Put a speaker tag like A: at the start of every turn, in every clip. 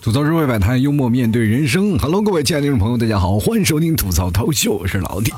A: 吐槽社会百态，幽默面对人生。Hello，各位亲爱的听众朋友，大家好，欢迎收听吐槽涛秀，我是老铁。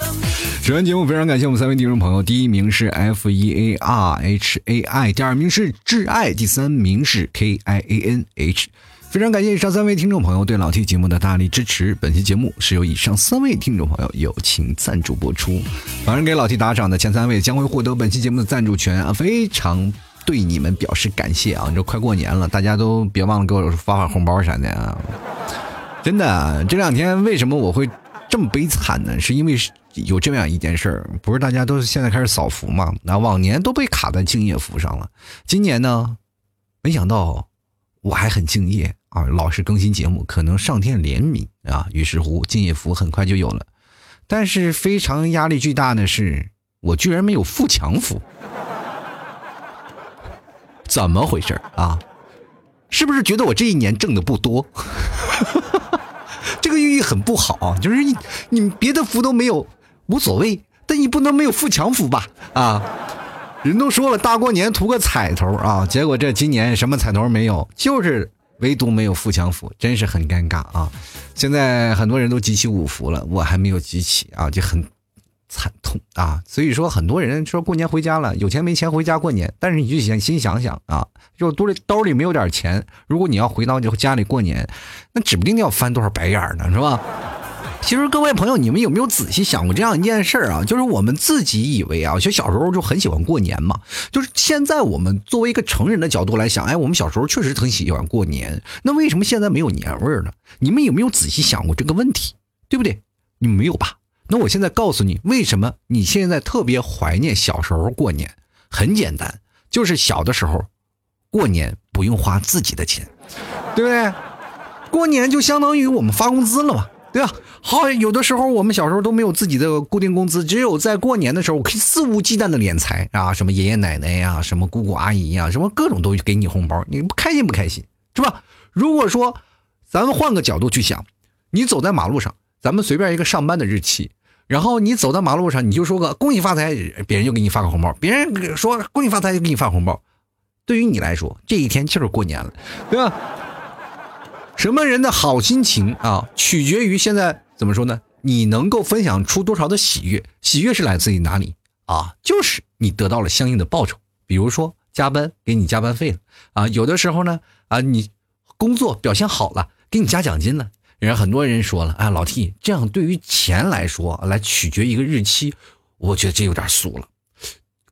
A: 首先节目非常感谢我们三位听众朋友，第一名是 F E A R H A I，第二名是挚爱，第三名是 K I A N H。非常感谢以上三位听众朋友对老 T 节目的大力支持。本期节目是由以上三位听众朋友友情赞助播出。反正给老 T 打赏的前三位将会获得本期节目的赞助权啊，非常。对你们表示感谢啊！你说快过年了，大家都别忘了给我发发红包啥的啊！真的，这两天为什么我会这么悲惨呢？是因为有这么样一件事儿，不是大家都现在开始扫福嘛？那往年都被卡在敬业福上了，今年呢，没想到我还很敬业啊，老是更新节目，可能上天怜悯啊，于是乎敬业福很快就有了。但是非常压力巨大的是，我居然没有富强福。怎么回事啊？是不是觉得我这一年挣的不多？这个寓意很不好，就是你你别的福都没有无所谓，但你不能没有富强福吧？啊，人都说了大过年图个彩头啊，结果这今年什么彩头没有，就是唯独没有富强福，真是很尴尬啊！现在很多人都集齐五福了，我还没有集齐啊，就很。惨痛啊！所以说，很多人说过年回家了，有钱没钱回家过年。但是你就想心想想啊，就兜里兜里没有点钱，如果你要回到家里过年，那指不定要翻多少白眼呢，是吧？其实各位朋友，你们有没有仔细想过这样一件事儿啊？就是我们自己以为啊，就小时候就很喜欢过年嘛。就是现在我们作为一个成人的角度来想，哎，我们小时候确实很喜欢过年。那为什么现在没有年味儿呢？你们有没有仔细想过这个问题？对不对？你没有吧？那我现在告诉你，为什么你现在特别怀念小时候过年？很简单，就是小的时候，过年不用花自己的钱，对不对？过年就相当于我们发工资了嘛，对吧？好，有的时候我们小时候都没有自己的固定工资，只有在过年的时候，可以肆无忌惮的敛财啊，什么爷爷奶奶呀，什么姑姑阿姨呀，什么各种都给你红包，你不开心不开心，是吧？如果说咱们换个角度去想，你走在马路上，咱们随便一个上班的日期。然后你走到马路上，你就说个恭喜发财，别人就给你发个红包；别人说恭喜发财，就给你发红包。对于你来说，这一天就是过年了，对吧？什么人的好心情啊，取决于现在怎么说呢？你能够分享出多少的喜悦？喜悦是来自于哪里啊？就是你得到了相应的报酬，比如说加班给你加班费了啊，有的时候呢啊，你工作表现好了，给你加奖金了。人很多人说了，哎，老 T，这样对于钱来说，来取决一个日期，我觉得这有点俗了。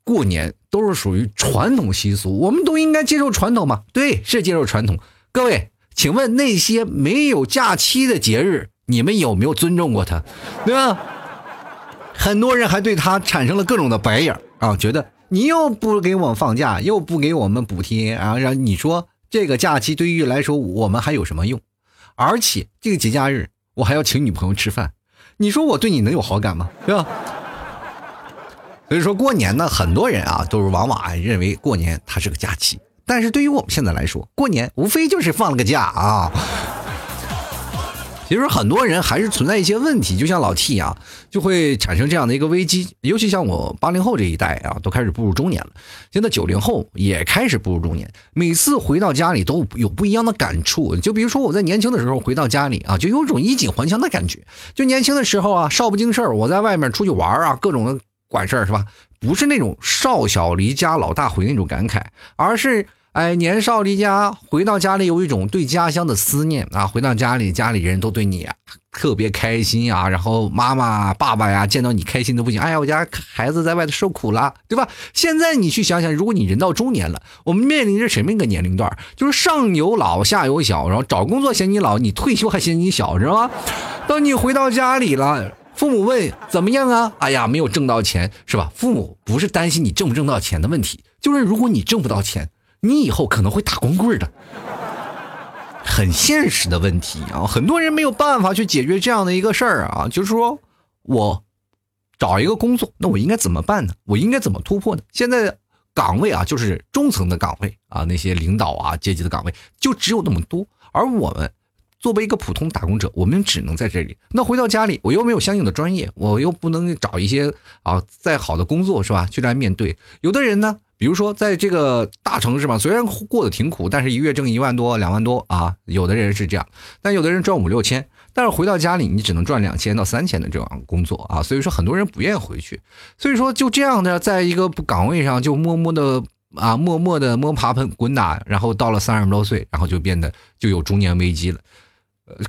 A: 过年都是属于传统习俗，我们都应该接受传统嘛？对，是接受传统。各位，请问那些没有假期的节日，你们有没有尊重过他？对吧？很多人还对他产生了各种的白眼啊，觉得你又不给我们放假，又不给我们补贴啊，让你说这个假期对于来说，我们还有什么用？而且这个节假日，我还要请女朋友吃饭，你说我对你能有好感吗？对吧？所以说过年呢，很多人啊都是往往认为过年它是个假期，但是对于我们现在来说，过年无非就是放了个假啊。其实很多人还是存在一些问题，就像老 T 啊，就会产生这样的一个危机。尤其像我八零后这一代啊，都开始步入中年了。现在九零后也开始步入中年，每次回到家里都有不一样的感触。就比如说我在年轻的时候回到家里啊，就有种衣锦还乡的感觉。就年轻的时候啊，少不经事儿，我在外面出去玩啊，各种的管事儿是吧？不是那种少小离家老大回那种感慨，而是。哎，年少离家，回到家里有一种对家乡的思念啊！回到家里，家里人都对你啊特别开心啊，然后妈妈、爸爸呀见到你开心的不行。哎呀，我家孩子在外头受苦了，对吧？现在你去想想，如果你人到中年了，我们面临着什么一个年龄段？就是上有老，下有小，然后找工作嫌你老，你退休还嫌你小，知道吗？当你回到家里了，父母问怎么样啊？哎呀，没有挣到钱，是吧？父母不是担心你挣不挣到钱的问题，就是如果你挣不到钱。你以后可能会打光棍的，很现实的问题啊！很多人没有办法去解决这样的一个事儿啊，就是说我找一个工作，那我应该怎么办呢？我应该怎么突破呢？现在岗位啊，就是中层的岗位啊，那些领导啊阶级的岗位就只有那么多，而我们作为一个普通打工者，我们只能在这里。那回到家里，我又没有相应的专业，我又不能找一些啊再好的工作是吧？去来面对。有的人呢，比如说在这个大城市嘛，虽然过得挺苦，但是一月挣一万多、两万多啊，有的人是这样，但有的人赚五六千。但是回到家里，你只能赚两千到三千的这种工作啊，所以说很多人不愿意回去。所以说就这样的，在一个岗位上就默默的啊，默默的摸爬滚滚打，然后到了三十多岁，然后就变得就有中年危机了。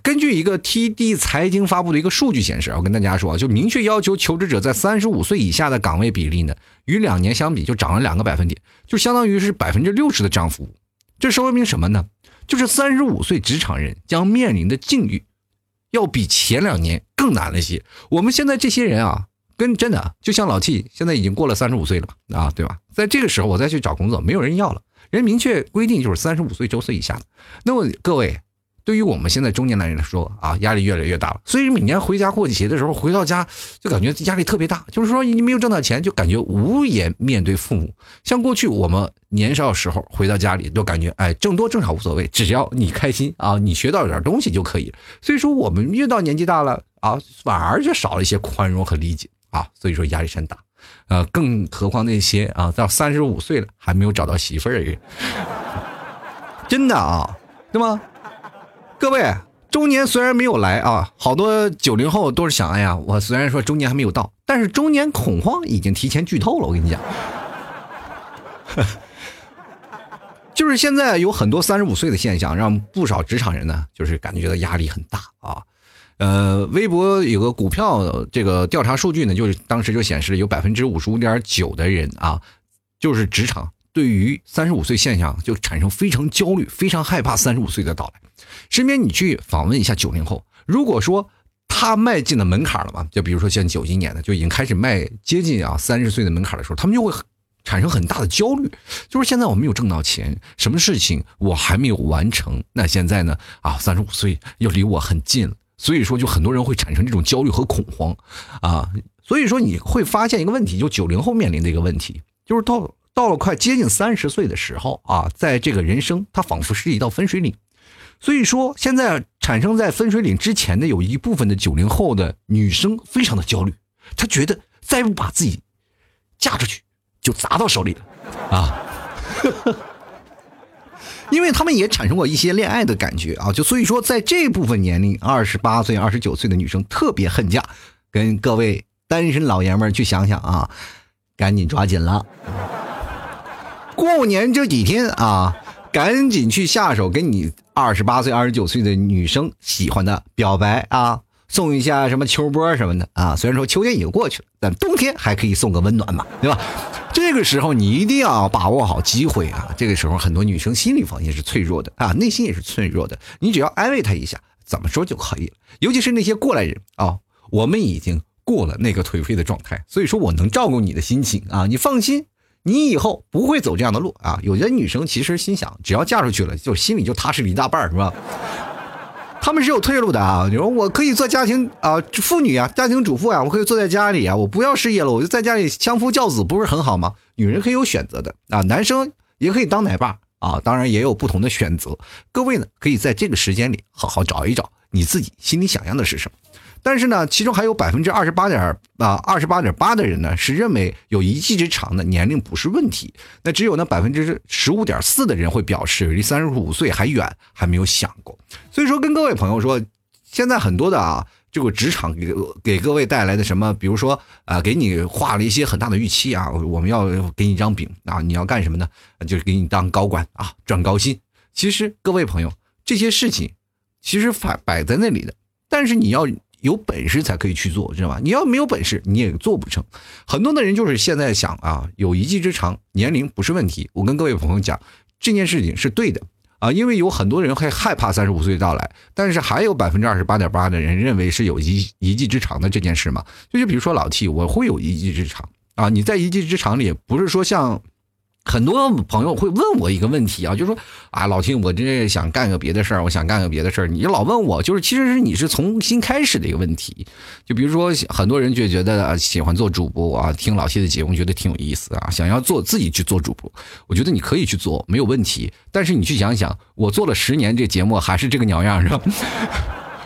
A: 根据一个 TD 财经发布的一个数据显示，我跟大家说，就明确要求求职者在三十五岁以下的岗位比例呢，与两年相比就涨了两个百分点，就相当于是百分之六十的涨幅。这说明什么呢？就是三十五岁职场人将面临的境遇。要比前两年更难了些。我们现在这些人啊，跟真的就像老 T，现在已经过了三十五岁了嘛？啊，对吧？在这个时候我再去找工作，没有人要了。人明确规定就是三十五岁周岁以下的。那么各位。对于我们现在中年男人来说啊，压力越来越大了。所以每年回家过节的时候，回到家就感觉压力特别大。就是说你没有挣到钱，就感觉无颜面对父母。像过去我们年少时候回到家里，都感觉哎，挣多挣少无所谓，只要你开心啊，你学到点东西就可以。所以说我们越到年纪大了啊，反而就少了一些宽容和理解啊。所以说压力山大，呃，更何况那些啊到三十五岁了还没有找到媳妇儿的人，真的啊，对吗？各位，中年虽然没有来啊，好多九零后都是想，哎呀，我虽然说中年还没有到，但是中年恐慌已经提前剧透了。我跟你讲，就是现在有很多三十五岁的现象，让不少职场人呢，就是感觉到压力很大啊。呃，微博有个股票这个调查数据呢，就是当时就显示有百分之五十五点九的人啊，就是职场对于三十五岁现象就产生非常焦虑，非常害怕三十五岁的到来。身边你去访问一下九零后，如果说他迈进了门槛了嘛，就比如说像九一年的就已经开始迈接近啊三十岁的门槛的时候，他们就会产生很大的焦虑，就是现在我没有挣到钱，什么事情我还没有完成，那现在呢啊三十五岁又离我很近了，所以说就很多人会产生这种焦虑和恐慌啊，所以说你会发现一个问题，就九零后面临的一个问题，就是到到了快接近三十岁的时候啊，在这个人生它仿佛是一道分水岭。所以说，现在产生在分水岭之前的有一部分的九零后的女生非常的焦虑，她觉得再不把自己嫁出去，就砸到手里了啊！因为他们也产生过一些恋爱的感觉啊，就所以说，在这部分年龄，二十八岁、二十九岁的女生特别恨嫁，跟各位单身老爷们儿去想想啊，赶紧抓紧了，过年这几天啊。赶紧去下手，跟你二十八岁、二十九岁的女生喜欢的表白啊，送一下什么秋波什么的啊。虽然说秋天已经过去了，但冬天还可以送个温暖嘛，对吧？这个时候你一定要把握好机会啊。这个时候很多女生心理方面是脆弱的啊，内心也是脆弱的。你只要安慰她一下，怎么说就可以了。尤其是那些过来人啊，我们已经过了那个颓废的状态，所以说我能照顾你的心情啊，你放心。你以后不会走这样的路啊！有些女生其实心想，只要嫁出去了，就心里就踏实了一大半是吧？他们是有退路的啊！你说我可以做家庭啊妇女啊，家庭主妇啊，我可以坐在家里啊，我不要事业了，我就在家里相夫教子，不是很好吗？女人可以有选择的啊，男生也可以当奶爸啊，当然也有不同的选择。各位呢，可以在这个时间里好好找一找你自己心里想要的是什么。但是呢，其中还有百分之二十八点啊，二十八点八的人呢是认为有一技之长的年龄不是问题。那只有那百分之十五点四的人会表示离三十五岁还远，还没有想过。所以说，跟各位朋友说，现在很多的啊，这个职场给给各位带来的什么，比如说啊，给你画了一些很大的预期啊，我们要给你一张饼啊，你要干什么呢？就是给你当高管啊，赚高薪。其实各位朋友，这些事情其实摆摆在那里的，但是你要。有本事才可以去做，知道吧？你要没有本事，你也做不成。很多的人就是现在想啊，有一技之长，年龄不是问题。我跟各位朋友讲，这件事情是对的啊，因为有很多人会害怕三十五岁到来，但是还有百分之二十八点八的人认为是有一一技之长的这件事嘛。就就比如说老 T，我会有一技之长啊。你在一技之长里，不是说像很多朋友会问我一个问题啊，就说啊，老秦，我这想干个别的事儿，我想干个别的事儿，你老问我，就是其实是你是重新开始的一个问题。就比如说，很多人就觉得喜欢做主播啊，听老谢的节目觉得挺有意思啊，想要做自己去做主播，我觉得你可以去做，没有问题。但是你去想想，我做了十年这节目还是这个鸟样，是吧？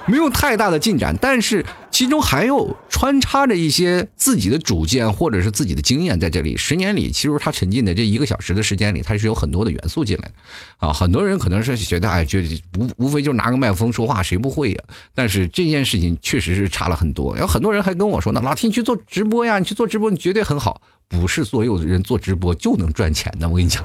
A: 没有太大的进展，但是其中还有穿插着一些自己的主见或者是自己的经验在这里。十年里，其实他沉浸的这一个小时的时间里，他是有很多的元素进来的啊。很多人可能是觉得，哎，就无无非就拿个麦克风说话，谁不会呀？但是这件事情确实是差了很多。有很多人还跟我说呢，老天，你去做直播呀，你去做直播，你绝对很好。不是所有人做直播就能赚钱的，我跟你讲。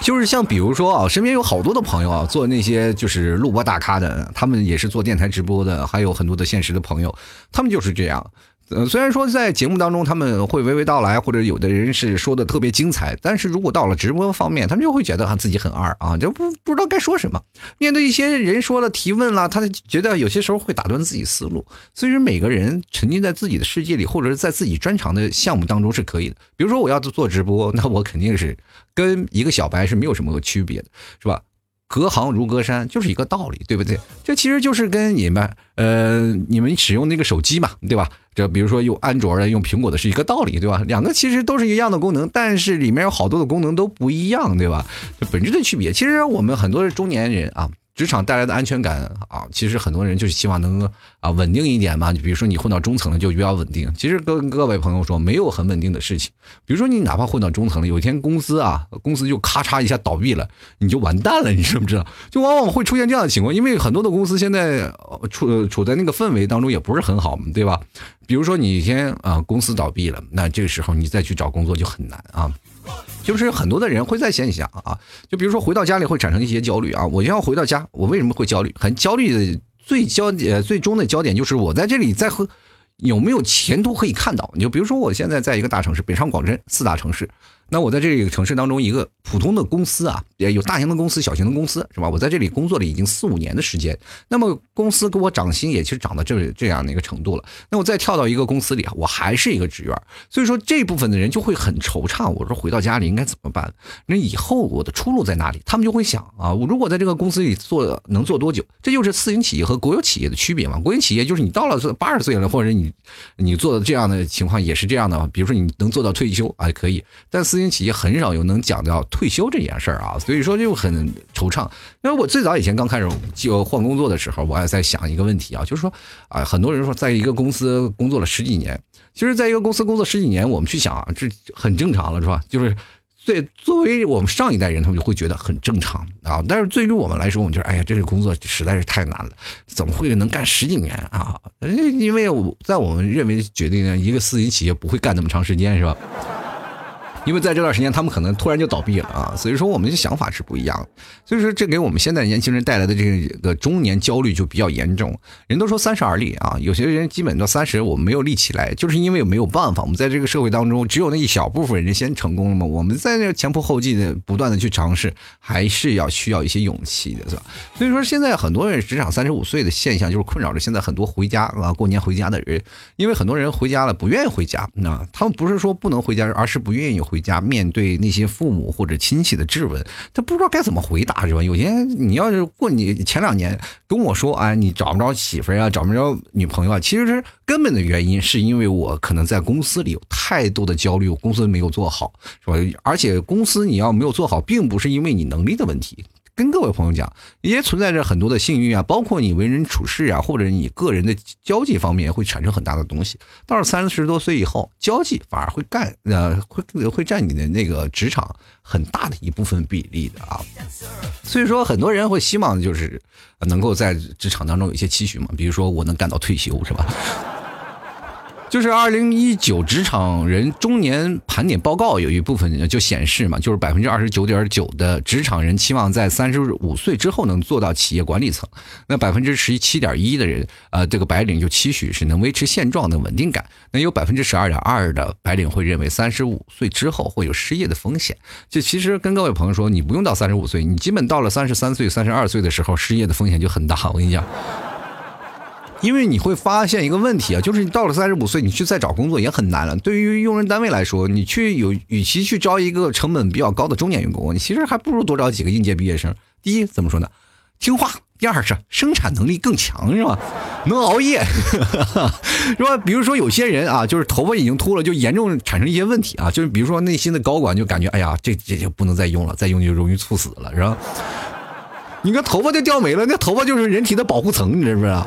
A: 就是像比如说啊，身边有好多的朋友啊，做那些就是录播大咖的，他们也是做电台直播的，还有很多的现实的朋友，他们就是这样。呃，虽然说在节目当中他们会娓娓道来，或者有的人是说的特别精彩，但是如果到了直播方面，他们就会觉得他自己很二啊，就不不知道该说什么。面对一些人说了提问了，他觉得有些时候会打断自己思路。所以说，每个人沉浸在自己的世界里，或者是在自己专长的项目当中是可以的。比如说，我要做直播，那我肯定是跟一个小白是没有什么区别的，是吧？隔行如隔山，就是一个道理，对不对？这其实就是跟你们，呃，你们使用那个手机嘛，对吧？这比如说用安卓的，用苹果的是一个道理，对吧？两个其实都是一样的功能，但是里面有好多的功能都不一样，对吧？这本质的区别。其实我们很多的中年人啊。职场带来的安全感啊，其实很多人就是希望能啊稳定一点嘛。你比如说你混到中层了就比较稳定，其实跟各位朋友说没有很稳定的事情。比如说你哪怕混到中层了，有一天公司啊公司就咔嚓一下倒闭了，你就完蛋了，你知不知道？就往往会出现这样的情况，因为很多的公司现在处处在那个氛围当中也不是很好嘛，对吧？比如说你先啊公司倒闭了，那这个时候你再去找工作就很难啊。就是很多的人会在想一想啊，就比如说回到家里会产生一些焦虑啊。我要回到家，我为什么会焦虑？很焦虑的最焦呃、最终的焦点就是我在这里在和有没有前途可以看到。你就比如说我现在在一个大城市，北上广深四大城市。那我在这个城市当中，一个普通的公司啊，也有大型的公司、小型的公司，是吧？我在这里工作了已经四五年的时间，那么公司给我涨薪也其实涨到这这样的一个程度了。那我再跳到一个公司里，我还是一个职员，所以说这部分的人就会很惆怅。我说回到家里应该怎么办？那以后我的出路在哪里？他们就会想啊，我如果在这个公司里做能做多久？这就是私营企业和国有企业的区别嘛。国营企业就是你到了八十岁了，或者你你做的这样的情况也是这样的，比如说你能做到退休啊，可以，但私营企业很少有能讲到退休这件事儿啊，所以说就很惆怅。因为我最早以前刚开始就换工作的时候，我还在想一个问题啊，就是说啊，很多人说在一个公司工作了十几年，其实在一个公司工作十几年，我们去想啊，这很正常了，是吧？就是对作为我们上一代人，他们就会觉得很正常啊。但是对于我们来说，我们觉得哎呀，这个工作实在是太难了，怎么会能干十几年啊？因为我在我们认为决定呢，一个私营企业不会干那么长时间，是吧？因为在这段时间，他们可能突然就倒闭了啊，所以说我们的想法是不一样的，所以说这给我们现在年轻人带来的这个中年焦虑就比较严重。人都说三十而立啊，有些人基本到三十我们没有立起来，就是因为没有办法，我们在这个社会当中只有那一小部分人先成功了嘛，我们在那前仆后继的不断的去尝试，还是要需要一些勇气的，是吧？所以说现在很多人职场三十五岁的现象就是困扰着现在很多回家啊过年回家的人，因为很多人回家了不愿意回家，那他们不是说不能回家，而是不愿意回。家面对那些父母或者亲戚的质问，他不知道该怎么回答，是吧？有些你要是过你前两年跟我说，哎，你找不着媳妇啊，找不着女朋友啊，其实根本的原因是因为我可能在公司里有太多的焦虑，公司没有做好，是吧？而且公司你要没有做好，并不是因为你能力的问题。跟各位朋友讲，也存在着很多的幸运啊，包括你为人处事啊，或者你个人的交际方面会产生很大的东西。到了三十多岁以后，交际反而会干呃，会会占你的那个职场很大的一部分比例的啊。所以说，很多人会希望就是能够在职场当中有一些期许嘛，比如说我能干到退休，是吧？就是二零一九职场人中年盘点报告有一部分就显示嘛，就是百分之二十九点九的职场人期望在三十五岁之后能做到企业管理层，那百分之十七点一的人，呃，这个白领就期许是能维持现状的稳定感。那有百分之十二点二的白领会认为三十五岁之后会有失业的风险。就其实跟各位朋友说，你不用到三十五岁，你基本到了三十三岁、三十二岁的时候，失业的风险就很大。我跟你讲。因为你会发现一个问题啊，就是你到了三十五岁，你去再找工作也很难了。对于用人单位来说，你去有与其去招一个成本比较高的中年员工，你其实还不如多招几个应届毕业生。第一，怎么说呢？听话。第二是生产能力更强，是吧？能熬夜，是吧？比如说有些人啊，就是头发已经秃了，就严重产生一些问题啊，就是比如说内心的高管就感觉，哎呀，这这就不能再用了，再用就容易猝死了，是吧？你看头发就掉没了，那头发就是人体的保护层，你知不知道？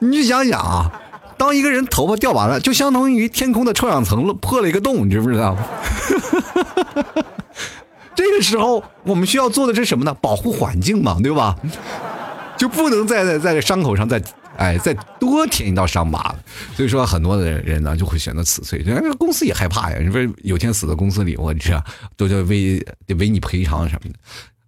A: 你想想啊，当一个人头发掉完了，就相当于天空的臭氧层破了一个洞，你知不知道？这个时候我们需要做的是什么呢？保护环境嘛，对吧？就不能再在在伤口上再哎再多添一道伤疤了。所以说，很多的人呢就会选择辞退，人家公司也害怕呀。你说有天死在公司里，我这都叫为得为你赔偿什么的。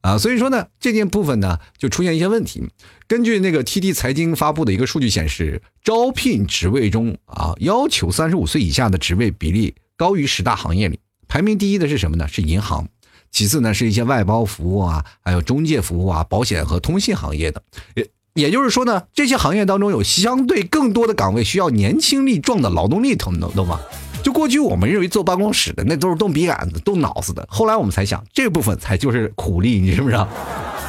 A: 啊，所以说呢，这件部分呢就出现一些问题。根据那个 TD 财经发布的一个数据显示，招聘职位中啊，要求三十五岁以下的职位比例高于十大行业里，排名第一的是什么呢？是银行。其次呢，是一些外包服务啊，还有中介服务啊，保险和通信行业的。也也就是说呢，这些行业当中有相对更多的岗位需要年轻力壮的劳动力，懂懂吗？就过去我们认为坐办公室的那都是动笔杆子、动脑子的，后来我们才想，这部分才就是苦力，你知不知道？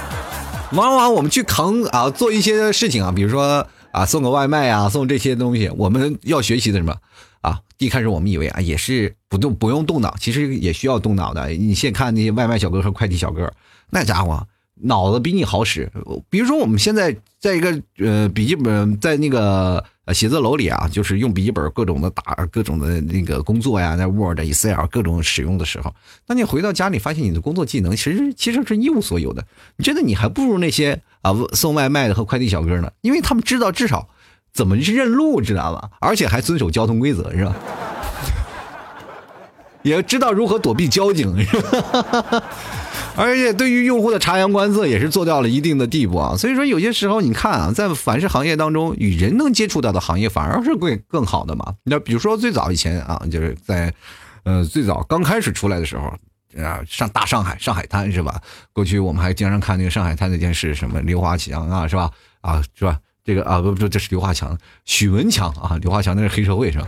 A: 往往我们去扛啊，做一些事情啊，比如说啊，送个外卖啊，送这些东西，我们要学习的什么啊？一开始我们以为啊，也是不动不用动脑，其实也需要动脑的。你先看那些外卖小哥和快递小哥，那家伙脑子比你好使。比如说我们现在在一个呃笔记本，在那个。写字楼里啊，就是用笔记本各种的打各种的那个工作呀，在 Word、Excel 各种使用的时候，当你回到家里发现你的工作技能其实其实是一无所有的，你觉得你还不如那些啊送外卖的和快递小哥呢，因为他们知道至少怎么去认路，知道吧？而且还遵守交通规则，是吧？也知道如何躲避交警，是吧？而且对于用户的察言观色也是做到了一定的地步啊，所以说有些时候你看啊，在凡是行业当中与人能接触到的行业反而是会更好的嘛。那比如说最早以前啊，就是在，呃，最早刚开始出来的时候啊，上大上海上海滩是吧？过去我们还经常看那个上海滩那件事，什么刘华强啊是吧？啊是吧？这个啊不不这是刘华强，许文强啊，刘华强那是黑社会是吧？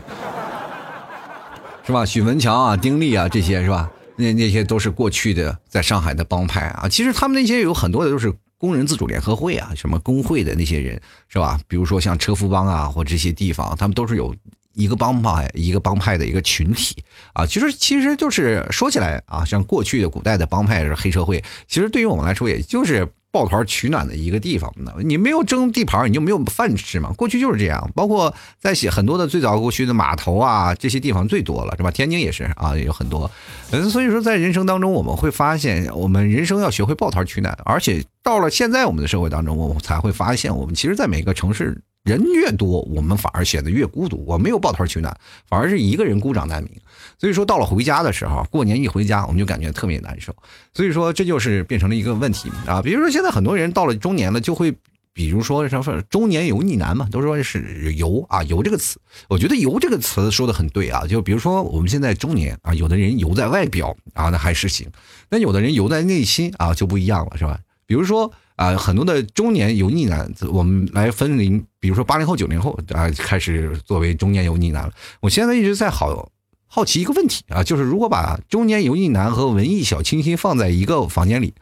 A: 是吧？许文强啊，丁力啊这些是吧？那那些都是过去的在上海的帮派啊，其实他们那些有很多的都是工人自主联合会啊，什么工会的那些人是吧？比如说像车夫帮啊，或这些地方，他们都是有一个帮派，一个帮派的一个群体啊。其实其实就是说起来啊，像过去的古代的帮派是黑社会，其实对于我们来说，也就是。抱团取暖的一个地方，你没有争地盘，你就没有饭吃嘛。过去就是这样，包括在写很多的最早过去的码头啊，这些地方最多了，是吧？天津也是啊，也有很多。嗯，所以说在人生当中，我们会发现，我们人生要学会抱团取暖，而且到了现在我们的社会当中，我们才会发现，我们其实，在每个城市。人越多，我们反而显得越孤独。我没有抱团取暖，反而是一个人孤掌难鸣。所以说，到了回家的时候，过年一回家，我们就感觉特别难受。所以说，这就是变成了一个问题啊。比如说，现在很多人到了中年了，就会，比如说什么中年油腻男嘛，都说是油啊，油这个词。我觉得油这个词说的很对啊。就比如说我们现在中年啊，有的人油在外表啊，那还是行；那有的人油在内心啊，就不一样了，是吧？比如说。啊，很多的中年油腻男，我们来分零，比如说八零后、九零后啊，开始作为中年油腻男了。我现在一直在好好奇一个问题啊，就是如果把中年油腻男和文艺小清新放在一个房间里，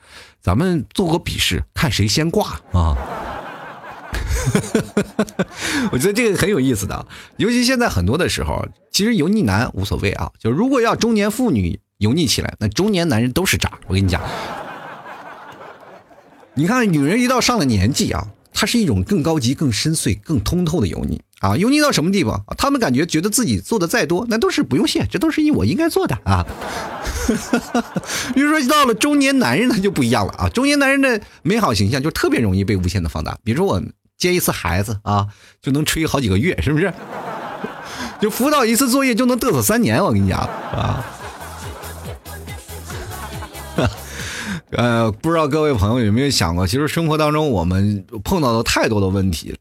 A: 咱们做个比试，看谁先挂啊？我觉得这个很有意思的，尤其现在很多的时候，其实油腻男无所谓啊，就如果要中年妇女油腻起来，那中年男人都是渣。我跟你讲。你看，女人一到上了年纪啊，她是一种更高级、更深邃、更通透的油腻啊。油腻到什么地方？他们感觉觉得自己做的再多，那都是不用谢，这都是我应该做的啊。比如说到了中年男人，他就不一样了啊。中年男人的美好形象就特别容易被无限的放大。比如说我接一次孩子啊，就能吹好几个月，是不是？就辅导一次作业就能嘚瑟三年，我跟你讲啊。呃，不知道各位朋友有没有想过，其实生活当中我们碰到的太多的问题。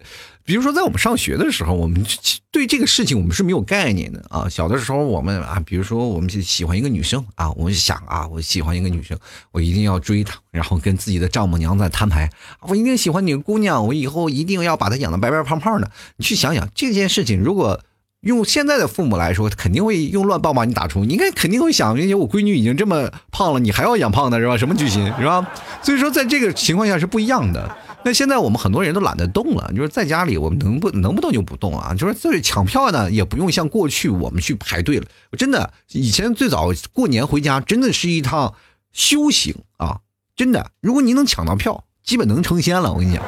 A: 比如说，在我们上学的时候，我们对这个事情我们是没有概念的啊。小的时候，我们啊，比如说我们喜欢一个女生啊，我们想啊，我喜欢一个女生，我一定要追她，然后跟自己的丈母娘在摊牌，我一定喜欢你姑娘，我以后一定要把她养的白白胖胖的。你去想想这件事情，如果用现在的父母来说，肯定会用乱棒把你打出。你应该肯定会想，而且我闺女已经这么胖了，你还要养胖的是吧？什么居心是吧？所以说，在这个情况下是不一样的。那现在我们很多人都懒得动了，就是在家里，我们能不能不动就不动啊？就是这抢票呢，也不用像过去我们去排队了。真的，以前最早过年回家，真的是一趟修行啊！真的，如果你能抢到票，基本能成仙了。我跟你讲，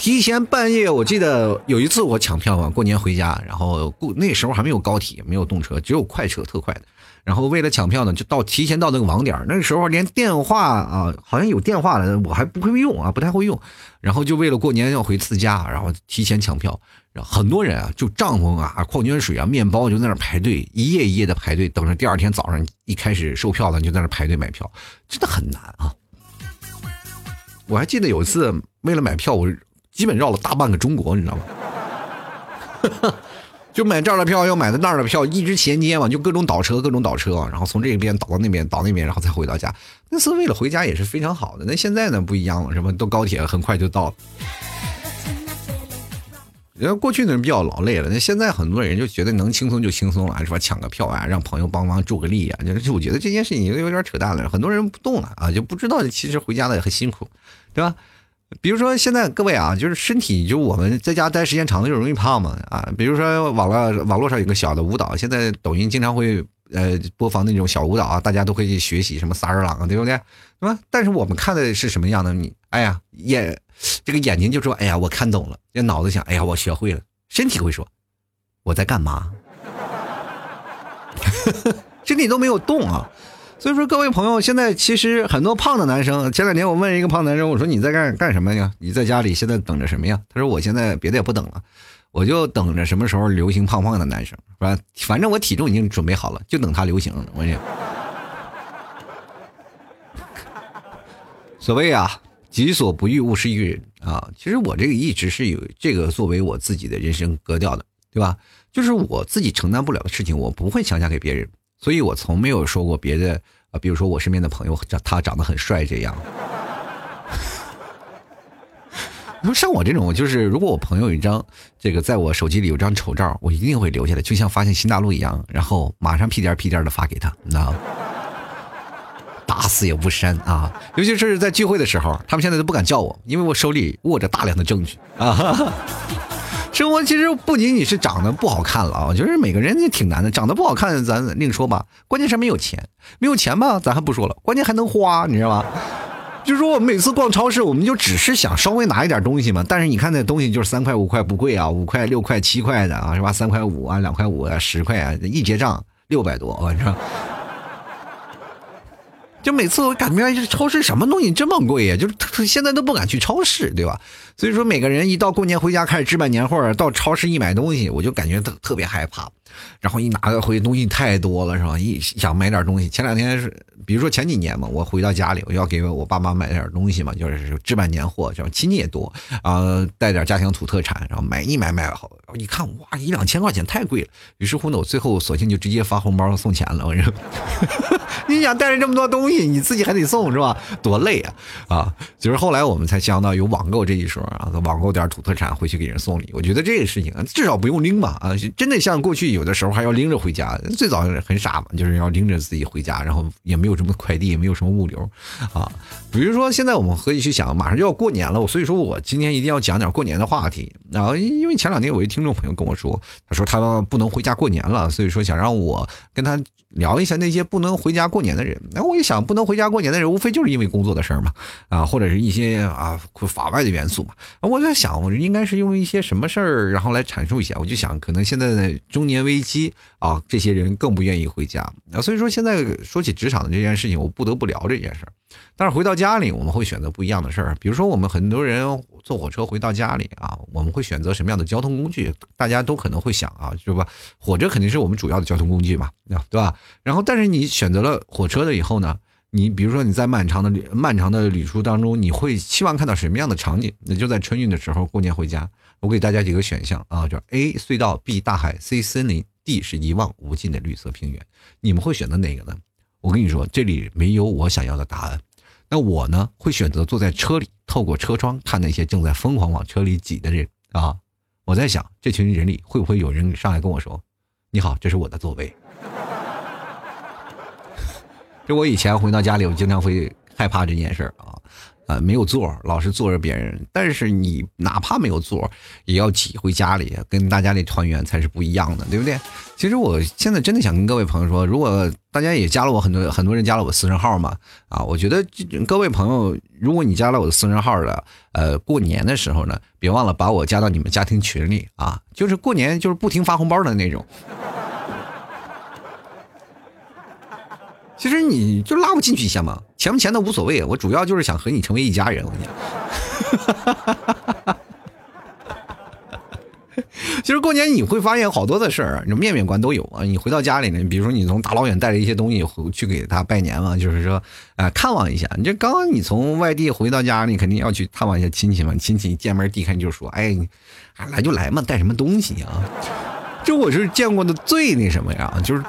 A: 提前半夜，我记得有一次我抢票嘛，过年回家，然后过那时候还没有高铁，没有动车，只有快车，特快的。然后为了抢票呢，就到提前到那个网点那个时候连电话啊，好像有电话了，我还不会用啊，不太会用。然后就为了过年要回自家，然后提前抢票。然后很多人啊，就帐篷啊、矿泉水啊、面包就在那排队，一夜一夜的排队，等着第二天早上一开始售票呢，就在那排队买票，真的很难啊。我还记得有一次为了买票，我基本绕了大半个中国，你知道吗？就买这儿的票，要买的那儿的票，一直衔接嘛，就各种倒车，各种倒车，然后从这边倒到那边，倒那边，然后再回到家。那次为了回家也是非常好的。那现在呢不一样了，什么都高铁很快就到了。因为过去的人比较劳累了，那现在很多人就觉得能轻松就轻松了，是吧？抢个票啊，让朋友帮忙助个力啊，就是我觉得这件事情有点扯淡了。很多人不动了啊，就不知道其实回家的也很辛苦，对吧？比如说现在各位啊，就是身体，就我们在家待时间长了就容易胖嘛啊。比如说网络网络上有个小的舞蹈，现在抖音经常会呃播放那种小舞蹈啊，大家都可以学习什么萨尔朗啊，对不对？是吧？但是我们看的是什么样的？你哎呀眼这个眼睛就说哎呀我看懂了，这脑子想哎呀我学会了，身体会说我在干嘛？身体都没有动啊。所以说，各位朋友，现在其实很多胖的男生。前两天我问一个胖男生，我说你在干干什么呀？你在家里现在等着什么呀？他说我现在别的也不等了，我就等着什么时候流行胖胖的男生，是吧？反正我体重已经准备好了，就等他流行。我讲，所谓啊，己所不欲，勿施于人啊。其实我这个一直是有这个作为我自己的人生格调的，对吧？就是我自己承担不了的事情，我不会强加给别人。所以我从没有说过别的啊，比如说我身边的朋友长他长得很帅这样。你说像我这种，就是如果我朋友有一张这个在我手机里有张丑照，我一定会留下来，就像发现新大陆一样，然后马上屁颠屁颠的发给他，你知道吗？打死也不删啊！尤其是在聚会的时候，他们现在都不敢叫我，因为我手里握着大量的证据啊。生活其实不仅仅是长得不好看了啊，我觉得每个人也挺难的。长得不好看，咱另说吧。关键是没有钱，没有钱吧，咱还不说了。关键还能花，你知道吧？就是说我们每次逛超市，我们就只是想稍微拿一点东西嘛。但是你看那东西就是三块五块不贵啊，五块六块七块的啊，是吧？三块五啊，两块五啊，十块啊，一结账六百多，我说。就每次我感觉超市什么东西这么贵呀？就是现在都不敢去超市，对吧？所以说每个人一到过年回家开始置办年货，到超市一买东西，我就感觉特特别害怕。然后一拿回东西太多了，是吧？一想买点东西，前两天是，比如说前几年嘛，我回到家里，我要给我爸妈买点东西嘛，就是置办年货，这样亲戚也多啊，带点家乡土特产，然后买一买买好，一看哇，一两千块钱太贵了。于是乎呢，我最后索性就直接发红包送钱了。我说，你想带着这么多东西，你自己还得送是吧？多累啊！啊，就是后来我们才想到有网购这一说啊，网购点土特产回去给人送礼。我觉得这个事情至少不用拎吧啊，真的像过去有。有的时候还要拎着回家，最早很傻嘛，就是要拎着自己回家，然后也没有什么快递，也没有什么物流，啊，比如说现在我们可以去想，马上就要过年了，所以说我今天一定要讲点过年的话题。然后因为前两天有一听众朋友跟我说，他说他不能回家过年了，所以说想让我跟他。聊一下那些不能回家过年的人，那我一想，不能回家过年的人，无非就是因为工作的事儿嘛，啊，或者是一些啊法外的元素嘛。我在想，我应该是用一些什么事儿，然后来阐述一下。我就想，可能现在的中年危机啊，这些人更不愿意回家啊。所以说，现在说起职场的这件事情，我不得不聊这件事儿。但是回到家里，我们会选择不一样的事儿。比如说，我们很多人坐火车回到家里啊，我们会选择什么样的交通工具？大家都可能会想啊，是吧？火车肯定是我们主要的交通工具嘛，对吧？然后，但是你选择了火车了以后呢，你比如说你在漫长的漫长的旅途当中，你会希望看到什么样的场景？那就在春运的时候过年回家。我给大家几个选项啊，就 A 隧道，B 大海，C 森林，D 是一望无尽的绿色平原。你们会选择哪个呢？我跟你说，这里没有我想要的答案。那我呢，会选择坐在车里，透过车窗看那些正在疯狂往车里挤的人啊。我在想，这群人里会不会有人上来跟我说：“你好，这是我的座位。”这我以前回到家里，我经常会害怕这件事儿啊。啊，没有座，老是坐着别人。但是你哪怕没有座，也要挤回家里，跟大家里团圆才是不一样的，对不对？其实我现在真的想跟各位朋友说，如果大家也加了我很多很多人加了我私人号嘛，啊，我觉得各位朋友，如果你加了我的私人号了，呃，过年的时候呢，别忘了把我加到你们家庭群里啊，就是过年就是不停发红包的那种。其实你就拉我进去一下嘛，钱不钱的无所谓，我主要就是想和你成为一家人。我跟你讲，其实过年你会发现好多的事儿，你面面观都有啊。你回到家里呢，比如说你从大老远带着一些东西回去给他拜年嘛，就是说啊看望一下。你这刚刚你从外地回到家，你肯定要去探望一下亲戚嘛。亲戚见面第一看就说：“哎，来就来嘛，带什么东西啊？” 这我是见过的最那什么呀，就是。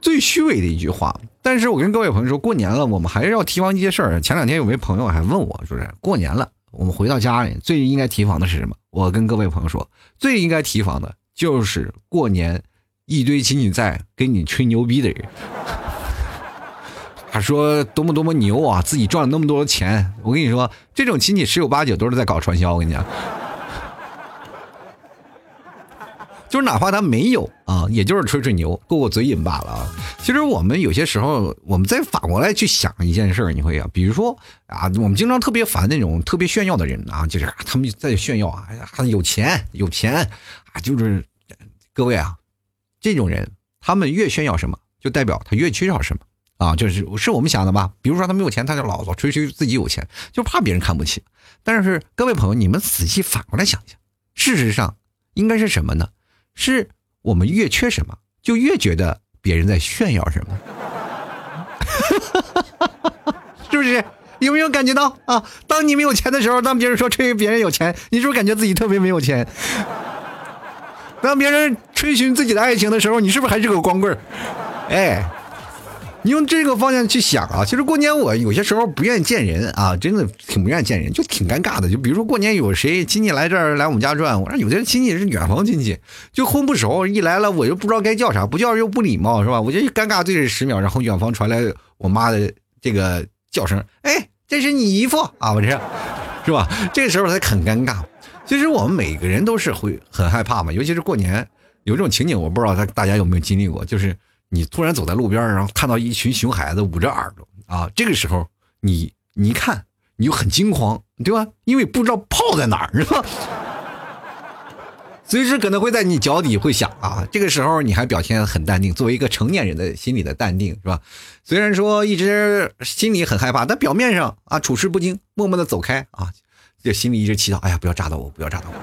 A: 最虚伪的一句话，但是我跟各位朋友说过年了，我们还是要提防一些事儿。前两天有位朋友还问我，说是过年了，我们回到家里最应该提防的是什么？我跟各位朋友说，最应该提防的就是过年一堆亲戚在跟你吹牛逼的人，他说多么多么牛啊，自己赚了那么多钱。我跟你说，这种亲戚十有八九都是在搞传销。我跟你讲。就是哪怕他没有啊，也就是吹吹牛、过过嘴瘾罢了啊。其实我们有些时候，我们再反过来去想一件事儿，你会啊，比如说啊，我们经常特别烦那种特别炫耀的人啊，就是啊他们在炫耀啊，哎呀，有钱有钱啊，就是各位啊，这种人他们越炫耀什么，就代表他越缺少什么啊，就是是我们想的吧？比如说他没有钱，他就老老吹吹自己有钱，就怕别人看不起。但是各位朋友，你们仔细反过来想一想，事实上应该是什么呢？是我们越缺什么，就越觉得别人在炫耀什么，是不是？有没有感觉到啊？当你没有钱的时候，当别人说吹别人有钱，你是不是感觉自己特别没有钱？当别人吹嘘自己的爱情的时候，你是不是还是个光棍儿？哎。你用这个方向去想啊，其实过年我有些时候不愿意见人啊，真的挺不愿意见人，就挺尴尬的。就比如说过年有谁亲戚来这儿来我们家转，我说有的亲戚是远房亲戚，就混不熟，一来了我又不知道该叫啥，不叫又不礼貌，是吧？我就尴尬对着十秒，然后远方传来我妈的这个叫声，哎，这是你姨父啊，我这，是吧？这个时候才很尴尬。其实我们每个人都是会很害怕嘛，尤其是过年有这种情景，我不知道他大家有没有经历过，就是。你突然走在路边然后看到一群熊孩子捂着耳朵啊，这个时候你你一看你就很惊慌，对吧？因为不知道炮在哪儿，是吧？随时可能会在你脚底会响啊。这个时候你还表现很淡定，作为一个成年人的心理的淡定，是吧？虽然说一直心里很害怕，但表面上啊处事不惊，默默的走开啊，这心里一直祈祷，哎呀，不要炸到我，不要炸到我。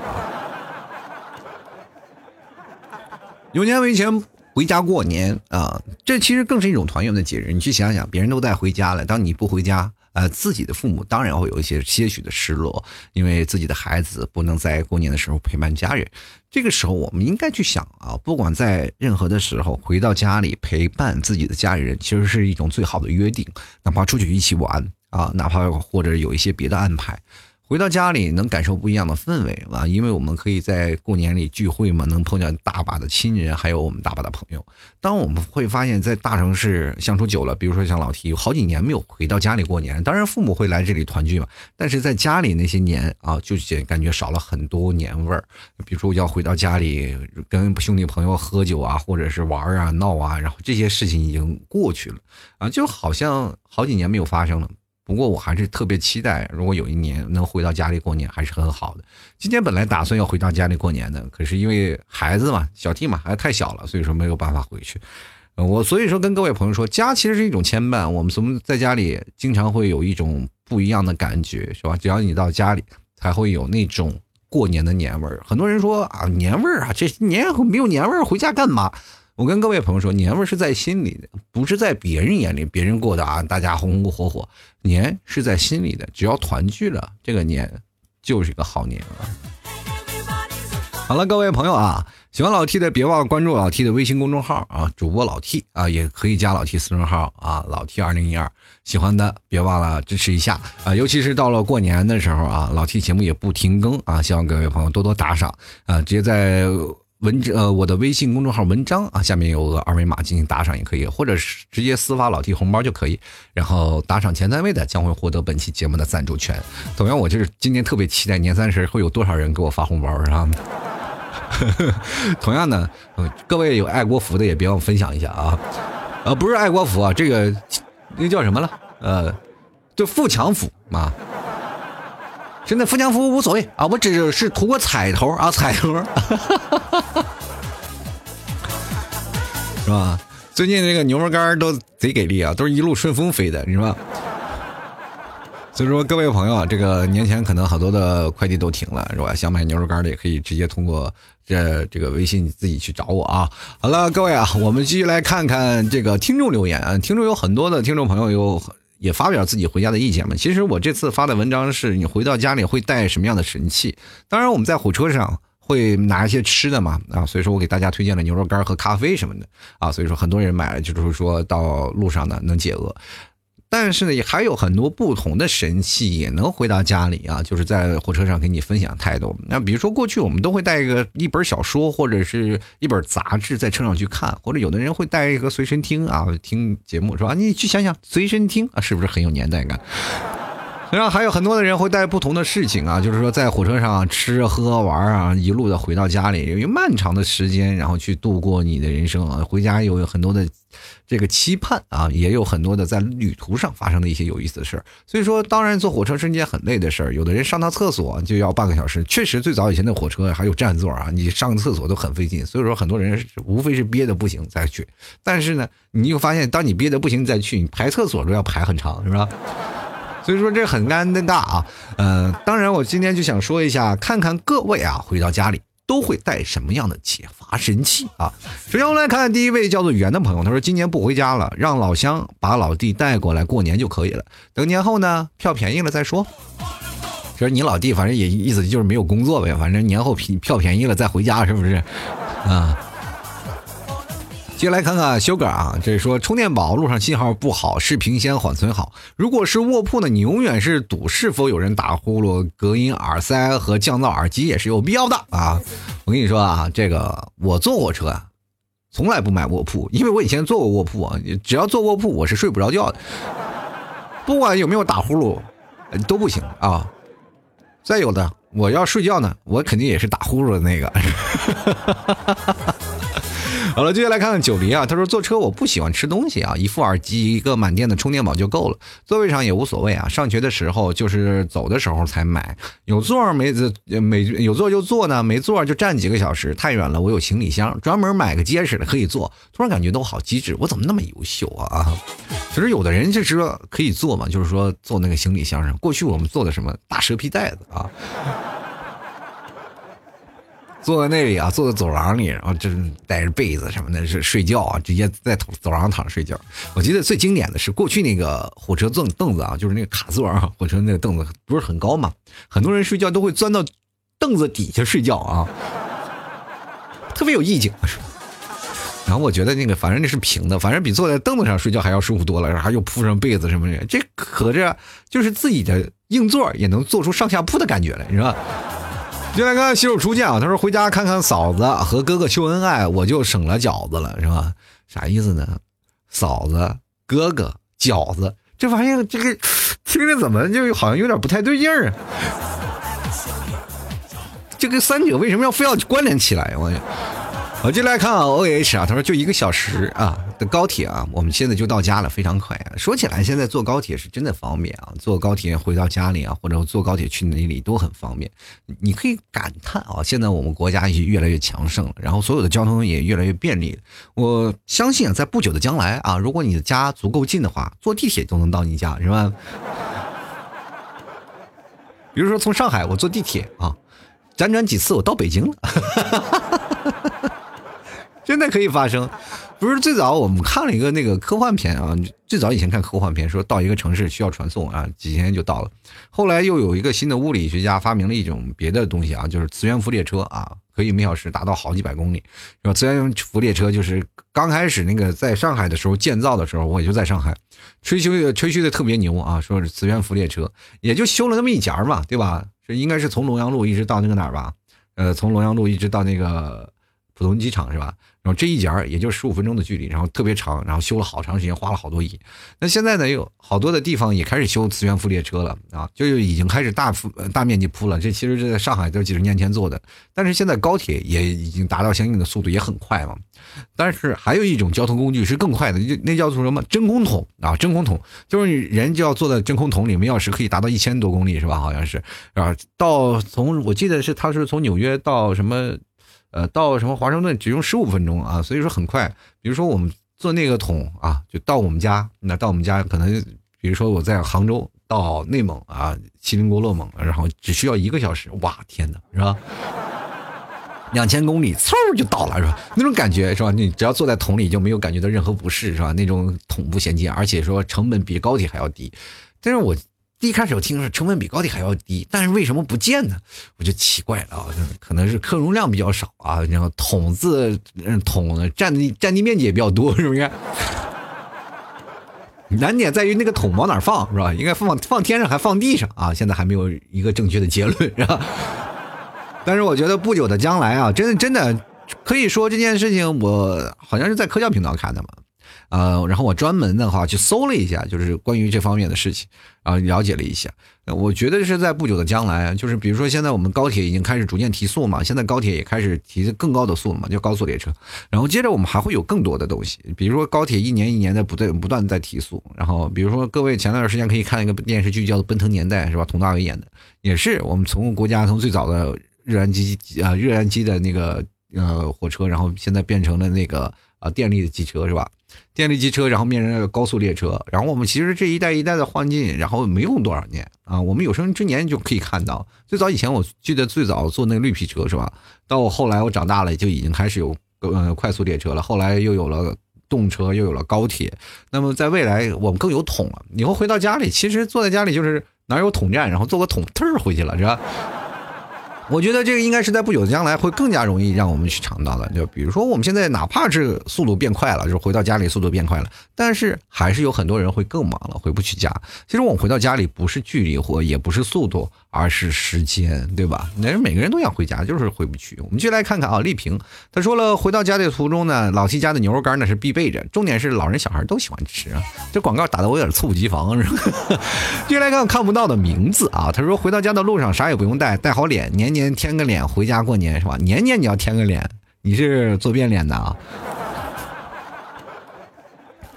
A: 有年为前。回家过年啊，这其实更是一种团圆的节日。你去想想，别人都在回家了，当你不回家，呃，自己的父母当然会有一些些许的失落，因为自己的孩子不能在过年的时候陪伴家人。这个时候，我们应该去想啊，不管在任何的时候，回到家里陪伴自己的家人，其实是一种最好的约定。哪怕出去一起玩啊，哪怕或者有一些别的安排。回到家里能感受不一样的氛围啊，因为我们可以在过年里聚会嘛，能碰见大把的亲人，还有我们大把的朋友。当我们会发现，在大城市相处久了，比如说像老提有好几年没有回到家里过年。当然，父母会来这里团聚嘛，但是在家里那些年啊，就感觉少了很多年味儿。比如说要回到家里跟兄弟朋友喝酒啊，或者是玩啊闹啊，然后这些事情已经过去了啊，就好像好几年没有发生了。不过我还是特别期待，如果有一年能回到家里过年，还是很好的。今天本来打算要回到家里过年的，可是因为孩子嘛，小弟嘛还太小了，所以说没有办法回去。我所以说跟各位朋友说，家其实是一种牵绊。我们从在家里经常会有一种不一样的感觉，是吧？只要你到家里，才会有那种过年的年味儿。很多人说啊，年味儿啊，这年没有年味儿，回家干嘛？我跟各位朋友说，年味是在心里的，不是在别人眼里。别人过的啊，大家红红火火，年是在心里的。只要团聚了，这个年就是一个好年啊。好了，各位朋友啊，喜欢老 T 的别忘了关注老 T 的微信公众号啊，主播老 T 啊，也可以加老 T 私人号啊，老 T 二零一二。喜欢的别忘了支持一下啊，尤其是到了过年的时候啊，老 T 节目也不停更啊，希望各位朋友多多打赏啊，直接在。文呃，我的微信公众号文章啊，下面有个二维码进行打赏也可以，或者是直接私发老弟红包就可以。然后打赏前三位的将会获得本期节目的赞助权。同样，我就是今天特别期待年三十会有多少人给我发红包，是吧？同样呢，各位有爱国服的也别忘分享一下啊。呃，不是爱国服啊，这个那叫什么了？呃，就富强服啊。真的富强福无所谓啊，我只是图个彩头啊，彩头，是吧？最近这个牛肉干都贼给力啊，都是一路顺风飞的，是吧？所以说，各位朋友啊，这个年前可能好多的快递都停了，是吧？想买牛肉干的也可以直接通过这这个微信自己去找我啊。好了，各位啊，我们继续来看看这个听众留言啊，听众有很多的听众朋友有。也发表自己回家的意见嘛。其实我这次发的文章是你回到家里会带什么样的神器？当然我们在火车上会拿一些吃的嘛啊，所以说我给大家推荐了牛肉干和咖啡什么的啊，所以说很多人买了就是说到路上呢能解饿。但是呢，也还有很多不同的神器也能回到家里啊，就是在火车上给你分享太多。那比如说，过去我们都会带一个一本小说或者是一本杂志在车上去看，或者有的人会带一个随身听啊，听节目是吧？你去想想，随身听啊，是不是很有年代感？然后还有很多的人会带不同的事情啊，就是说在火车上吃喝玩啊，一路的回到家里，有漫长的时间，然后去度过你的人生啊。回家有很多的这个期盼啊，也有很多的在旅途上发生的一些有意思的事儿。所以说，当然坐火车是件很累的事儿，有的人上趟厕所就要半个小时。确实，最早以前的火车还有占座啊，你上个厕所都很费劲。所以说，很多人无非是憋的不行再去。但是呢，你又发现，当你憋的不行再去，你排厕所都要排很长，是吧？所以说这很尴尬啊，呃，当然我今天就想说一下，看看各位啊回到家里都会带什么样的解乏神器啊。首先我们来看第一位叫做圆的朋友，他说今年不回家了，让老乡把老弟带过来过年就可以了，等年后呢票便宜了再说。就是你老弟反正也意思就是没有工作呗，反正年后票票便宜了再回家是不是？啊。接下来看看修哥啊，这是说充电宝路上信号不好，视频先缓存好。如果是卧铺呢，你永远是赌是否有人打呼噜，隔音耳塞和降噪耳机也是有必要的啊。我跟你说啊，这个我坐火车啊，从来不买卧铺，因为我以前坐过卧铺啊，只要坐卧铺我是睡不着觉的，不管有没有打呼噜都不行啊。再有的，我要睡觉呢，我肯定也是打呼噜的那个。好了，接下来看看九黎啊。他说坐车我不喜欢吃东西啊，一副耳机一个满电的充电宝就够了，座位上也无所谓啊。上学的时候就是走的时候才买，有座没没有座就坐呢，没座就站几个小时。太远了，我有行李箱，专门买个结实的可以坐。突然感觉都好机智，我怎么那么优秀啊啊！其实有的人就是说可以坐嘛，就是说坐那个行李箱上。过去我们坐的什么大蛇皮袋子啊。坐在那里啊，坐在走廊里，然后就是带着被子什么的，是睡觉啊，直接在走廊躺着睡觉。我记得最经典的是过去那个火车凳凳子啊，就是那个卡座啊，火车那个凳子不是很高嘛，很多人睡觉都会钻到凳子底下睡觉啊，特别有意境。然后我觉得那个反正那是平的，反正比坐在凳子上睡觉还要舒服多了，然后又铺上被子什么的，这合着就是自己的硬座也能做出上下铺的感觉来，是吧？就来看洗手初见啊，他说回家看看嫂子和哥哥秀恩爱，我就省了饺子了，是吧？啥意思呢？嫂子、哥哥、饺子，这玩意儿这个听着怎么就好像有点不太对劲儿啊？这个三者为什么要非要关联起来？我。我就来看啊，O H 啊，他说就一个小时啊的高铁啊，我们现在就到家了，非常快啊。说起来，现在坐高铁是真的方便啊，坐高铁回到家里啊，或者坐高铁去哪里都很方便。你可以感叹啊，现在我们国家也越来越强盛了，然后所有的交通也越来越便利。我相信啊，在不久的将来啊，如果你的家足够近的话，坐地铁都能到你家，是吧？比如说从上海我坐地铁啊，辗转几次我到北京了。真的可以发生。不是最早我们看了一个那个科幻片啊，最早以前看科幻片，说到一个城市需要传送啊，几天就到了。后来又有一个新的物理学家发明了一种别的东西啊，就是磁悬浮列车啊，可以每小时达到好几百公里。然后磁悬浮列车就是刚开始那个在上海的时候建造的时候，我也就在上海吹嘘吹嘘的特别牛啊，说是磁悬浮列车，也就修了那么一截嘛，对吧？这应该是从龙阳路一直到那个哪儿吧？呃，从龙阳路一直到那个浦东机场是吧？然后这一节也就十五分钟的距离，然后特别长，然后修了好长时间，花了好多亿。那现在呢，有好多的地方也开始修磁悬浮列车了啊，就已经开始大铺大面积铺了。这其实是在上海都几十年前做的，但是现在高铁也已经达到相应的速度，也很快嘛。但是还有一种交通工具是更快的，就那叫做什么真空桶啊？真空桶就是人就要坐在真空桶里，每小时可以达到一千多公里是吧？好像是啊，到从我记得是他是从纽约到什么。呃，到什么华盛顿只用十五分钟啊，所以说很快。比如说我们坐那个桶啊，就到我们家，那到我们家可能，比如说我在杭州到内蒙啊，锡林郭勒盟，然后只需要一个小时，哇，天哪，是吧？两千公里，嗖就到了，是吧？那种感觉是吧？你只要坐在桶里就没有感觉到任何不适，是吧？那种桶不衔接，而且说成本比高铁还要低，但是我。一开始我听说成本比高铁还要低，但是为什么不见呢？我就奇怪了啊，可能是客容量比较少啊，然后桶子桶占地 占地面积也比较多，是不是？难点在于那个桶往哪放，是吧？应该放放天上还放地上啊？现在还没有一个正确的结论，是吧？但是我觉得不久的将来啊，真的真的可以说这件事情，我好像是在科教频道看的嘛。呃，然后我专门的话去搜了一下，就是关于这方面的事情，啊，了解了一下。我觉得是在不久的将来，就是比如说现在我们高铁已经开始逐渐提速嘛，现在高铁也开始提更高的速了嘛，叫高速列车。然后接着我们还会有更多的东西，比如说高铁一年一年的不断不断在提速。然后比如说各位前段时间可以看一个电视剧叫做《奔腾年代》，是吧？佟大为演的，也是我们从国家从最早的热燃机啊热燃机的那个呃火车，然后现在变成了那个啊电力的机车，是吧？电力机车，然后变成了高速列车，然后我们其实这一代一代的换进，然后没用多少年啊，我们有生之年就可以看到。最早以前我记得最早坐那个绿皮车是吧？到我后来我长大了就已经开始有呃快速列车了，后来又有了动车，又有了高铁。那么在未来我们更有桶了，以后回到家里，其实坐在家里就是哪有桶站，然后坐个桶忒儿回去了是吧？我觉得这个应该是在不久的将来会更加容易让我们去尝到的。就比如说，我们现在哪怕是速度变快了，就是回到家里速度变快了，但是还是有很多人会更忙了，回不去家。其实我们回到家里不是距离或也不是速度，而是时间，对吧？那人每个人都想回家，就是回不去。我们就来看看啊，丽萍她说了，回到家的途中呢，老七家的牛肉干那是必备着，重点是老人小孩都喜欢吃啊。这广告打的我有点猝不及防，是吧？接来看看不到的名字啊，他说回到家的路上啥也不用带，带好脸，年。年添个脸回家过年是吧？年年你要添个脸，你是做变脸的啊？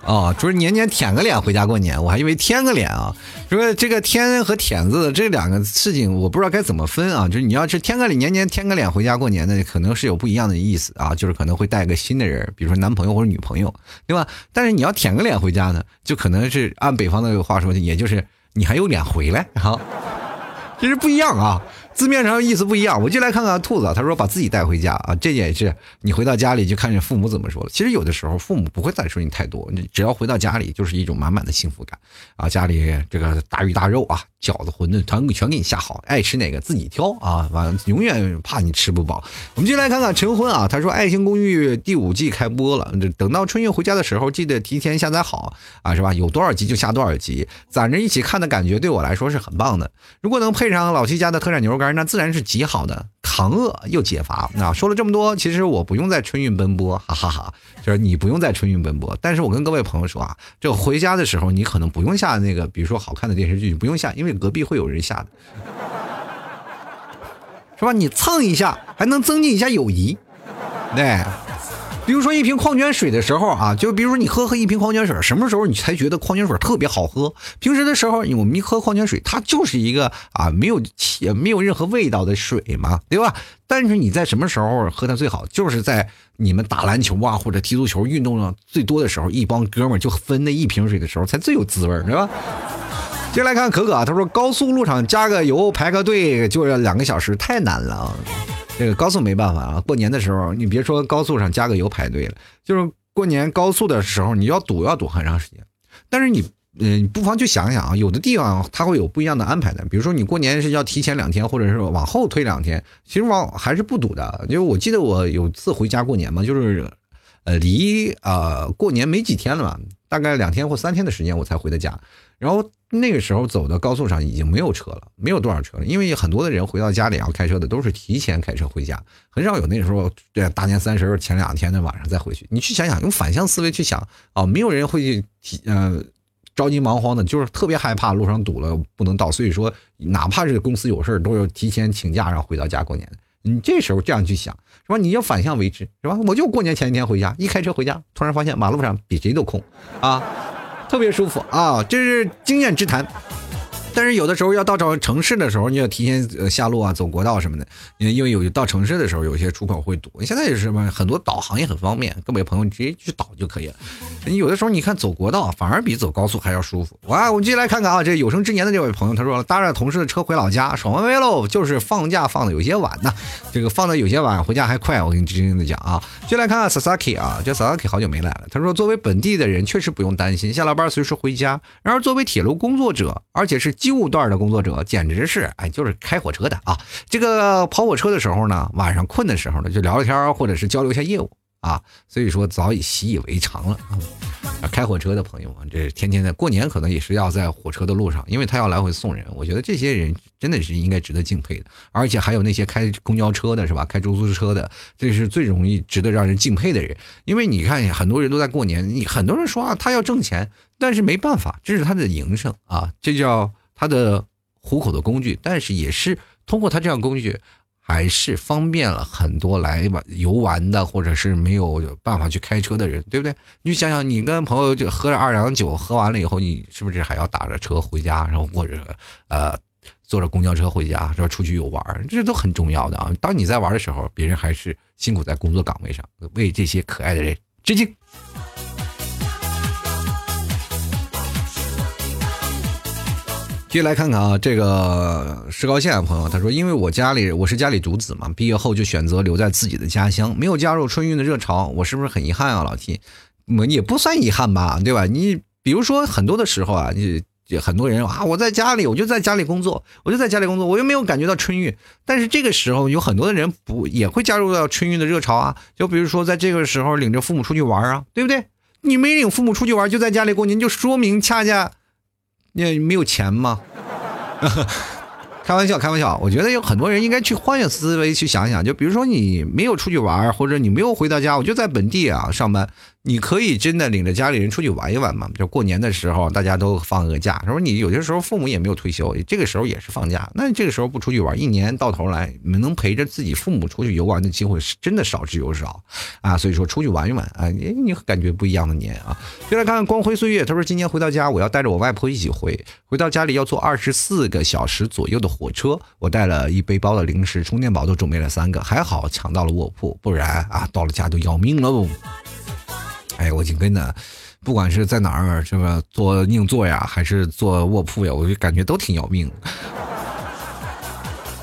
A: 哦，就是年年舔个脸回家过年，我还以为添个脸啊。说这个添和舔字这两个事情，我不知道该怎么分啊。就是你要是添个脸，年年添个脸回家过年的，可能是有不一样的意思啊。就是可能会带个新的人，比如说男朋友或者女朋友，对吧？但是你要舔个脸回家呢，就可能是按北方的话说，也就是你还有脸回来好，其实不一样啊。字面上意思不一样，我就来看看兔子。他说把自己带回家啊，这也是你回到家里就看见父母怎么说了。其实有的时候父母不会再说你太多，你只要回到家里就是一种满满的幸福感啊。家里这个大鱼大肉啊，饺子、馄饨全全给你下好，爱吃哪个自己挑啊。完永远怕你吃不饱。我们进来看看陈婚啊，他说《爱情公寓》第五季开播了，等到春运回家的时候，记得提前下载好啊，是吧？有多少集就下多少集，攒着一起看的感觉对我来说是很棒的。如果能配上老七家的特产牛肉干。那自然是极好的，扛饿又解乏。那说了这么多，其实我不用在春运奔波，哈哈哈。是你不用在春运奔波，但是我跟各位朋友说啊，这回家的时候你可能不用下那个，比如说好看的电视剧，你不用下，因为隔壁会有人下的，是吧？你蹭一下，还能增进一下友谊，对。比如说一瓶矿泉水的时候啊，就比如说你喝喝一瓶矿泉水，什么时候你才觉得矿泉水特别好喝？平时的时候，我们一喝矿泉水，它就是一个啊没有气、没有任何味道的水嘛，对吧？但是你在什么时候喝它最好？就是在你们打篮球啊或者踢足球运动量最多的时候，一帮哥们就分那一瓶水的时候才最有滋味，对吧？接下来看可可，他说高速路上加个油排个队就要两个小时，太难了啊。这个高速没办法啊，过年的时候你别说高速上加个油排队了，就是过年高速的时候你要堵要堵很长时间。但是你嗯，不妨去想想啊，有的地方它会有不一样的安排的，比如说你过年是要提前两天，或者是往后推两天，其实往还是不堵的。因为我记得我有次回家过年嘛，就是呃离呃过年没几天了嘛，大概两天或三天的时间我才回的家。然后那个时候走的高速上已经没有车了，没有多少车了，因为很多的人回到家里要开车的都是提前开车回家，很少有那时候对大年三十前两天的晚上再回去。你去想想，用反向思维去想啊，没有人会去提呃着急忙慌的，就是特别害怕路上堵了不能到，所以说哪怕是公司有事儿都要提前请假然后回到家过年。你这时候这样去想是吧？你要反向为之是吧？我就过年前一天回家，一开车回家，突然发现马路上比谁都空啊。特别舒服啊，这是经验之谈。但是有的时候要到找城市的时候，你要提前下路啊，走国道什么的。因为有到城市的时候，有些出口会堵。现在也是什么，很多导航也很方便，各位朋友你直接去导就可以了。你有的时候你看走国道反而比走高速还要舒服。哇，我们继续来看看啊，这有生之年的这位朋友他说搭着同事的车回老家，爽歪歪喽。就是放假放的有些晚呢，这个放的有些晚，回家还快。我跟你真心的讲啊，就来看看 Sasaki 啊，这 Sasaki 好久没来了。他说作为本地的人确实不用担心，下了班随时回家。然而作为铁路工作者，而且是旧段的工作者，简直是哎，就是开火车的啊。这个跑火车的时候呢，晚上困的时候呢，就聊聊天或者是交流一下业务。啊，所以说早已习以为常了啊！开火车的朋友们，这天天在过年可能也是要在火车的路上，因为他要来回送人。我觉得这些人真的是应该值得敬佩的，而且还有那些开公交车的，是吧？开出租车的，这是最容易值得让人敬佩的人。因为你看，很多人都在过年，你很多人说啊，他要挣钱，但是没办法，这是他的营生啊，这叫他的糊口的工具。但是也是通过他这样工具。还是方便了很多来玩游玩的，或者是没有办法去开车的人，对不对？你想想，你跟朋友就喝着二两酒，喝完了以后，你是不是还要打着车回家，然后或者呃坐着公交车回家，是吧？出去游玩，这都很重要的啊。当你在玩的时候，别人还是辛苦在工作岗位上，为这些可爱的人致敬。继续来看看啊，这个石膏线的朋友他说：“因为我家里我是家里独子嘛，毕业后就选择留在自己的家乡，没有加入春运的热潮，我是不是很遗憾啊？老 T，我也不算遗憾吧，对吧？你比如说很多的时候啊，你很多人啊，我在家里，我就在家里工作，我就在家里工作，我又没有感觉到春运。但是这个时候有很多的人不也会加入到春运的热潮啊？就比如说在这个时候领着父母出去玩啊，对不对？你没领父母出去玩，就在家里过年，就说明恰恰。”你没有钱吗？开玩笑，开玩笑。我觉得有很多人应该去换个思维去想想，就比如说你没有出去玩，或者你没有回到家，我就在本地啊上班。你可以真的领着家里人出去玩一玩嘛？就过年的时候，大家都放个假。他说你有些时候父母也没有退休，这个时候也是放假。那这个时候不出去玩，一年到头来能陪着自己父母出去游玩的机会是真的少之又少啊！所以说出去玩一玩啊，你你感觉不一样的年啊。就来看光辉岁月，他说今年回到家，我要带着我外婆一起回。回到家里要坐二十四个小时左右的火车，我带了一背包的零食，充电宝都准备了三个，还好抢到了卧铺，不然啊到了家都要命了。哎，我紧跟着，不管是在哪儿，是吧？坐硬座呀，还是坐卧铺呀，我就感觉都挺要命。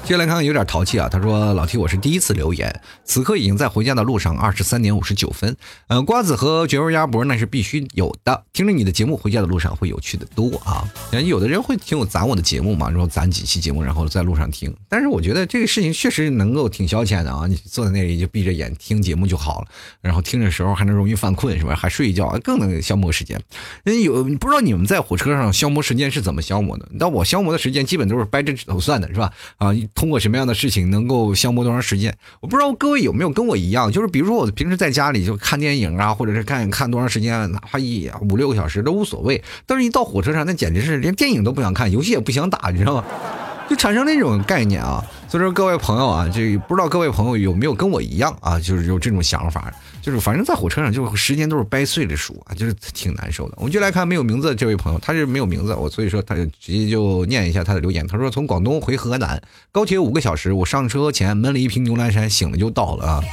A: 接下来看看有点淘气啊，他说：“老 T，我是第一次留言，此刻已经在回家的路上，二十三点五十九分。嗯，瓜子和绝味鸭脖那是必须有的。听着你的节目，回家的路上会有趣的多啊。人有的人会听我攒我的节目嘛，然后攒几期节目，然后在路上听。但是我觉得这个事情确实能够挺消遣的啊，你坐在那里就闭着眼听节目就好了，然后听的时候还能容易犯困，是吧？还睡一觉更能消磨时间。人有不知道你们在火车上消磨时间是怎么消磨的？那我消磨的时间基本都是掰着指头算的，是吧？啊。”通过什么样的事情能够消磨多长时间？我不知道各位有没有跟我一样，就是比如说我平时在家里就看电影啊，或者是看看多长时间，哪怕一五六个小时都无所谓。但是，一到火车上，那简直是连电影都不想看，游戏也不想打，你知道吗？就产生那种概念啊。所以说，各位朋友啊，这不知道各位朋友有没有跟我一样啊，就是有这种想法。就是反正在火车上，就时间都是掰碎的数啊，就是挺难受的。我们就来看没有名字的这位朋友，他是没有名字，我所以说他就直接就念一下他的留言。他说从广东回河南，高铁五个小时，我上车前闷了一瓶牛栏山，醒了就到了啊。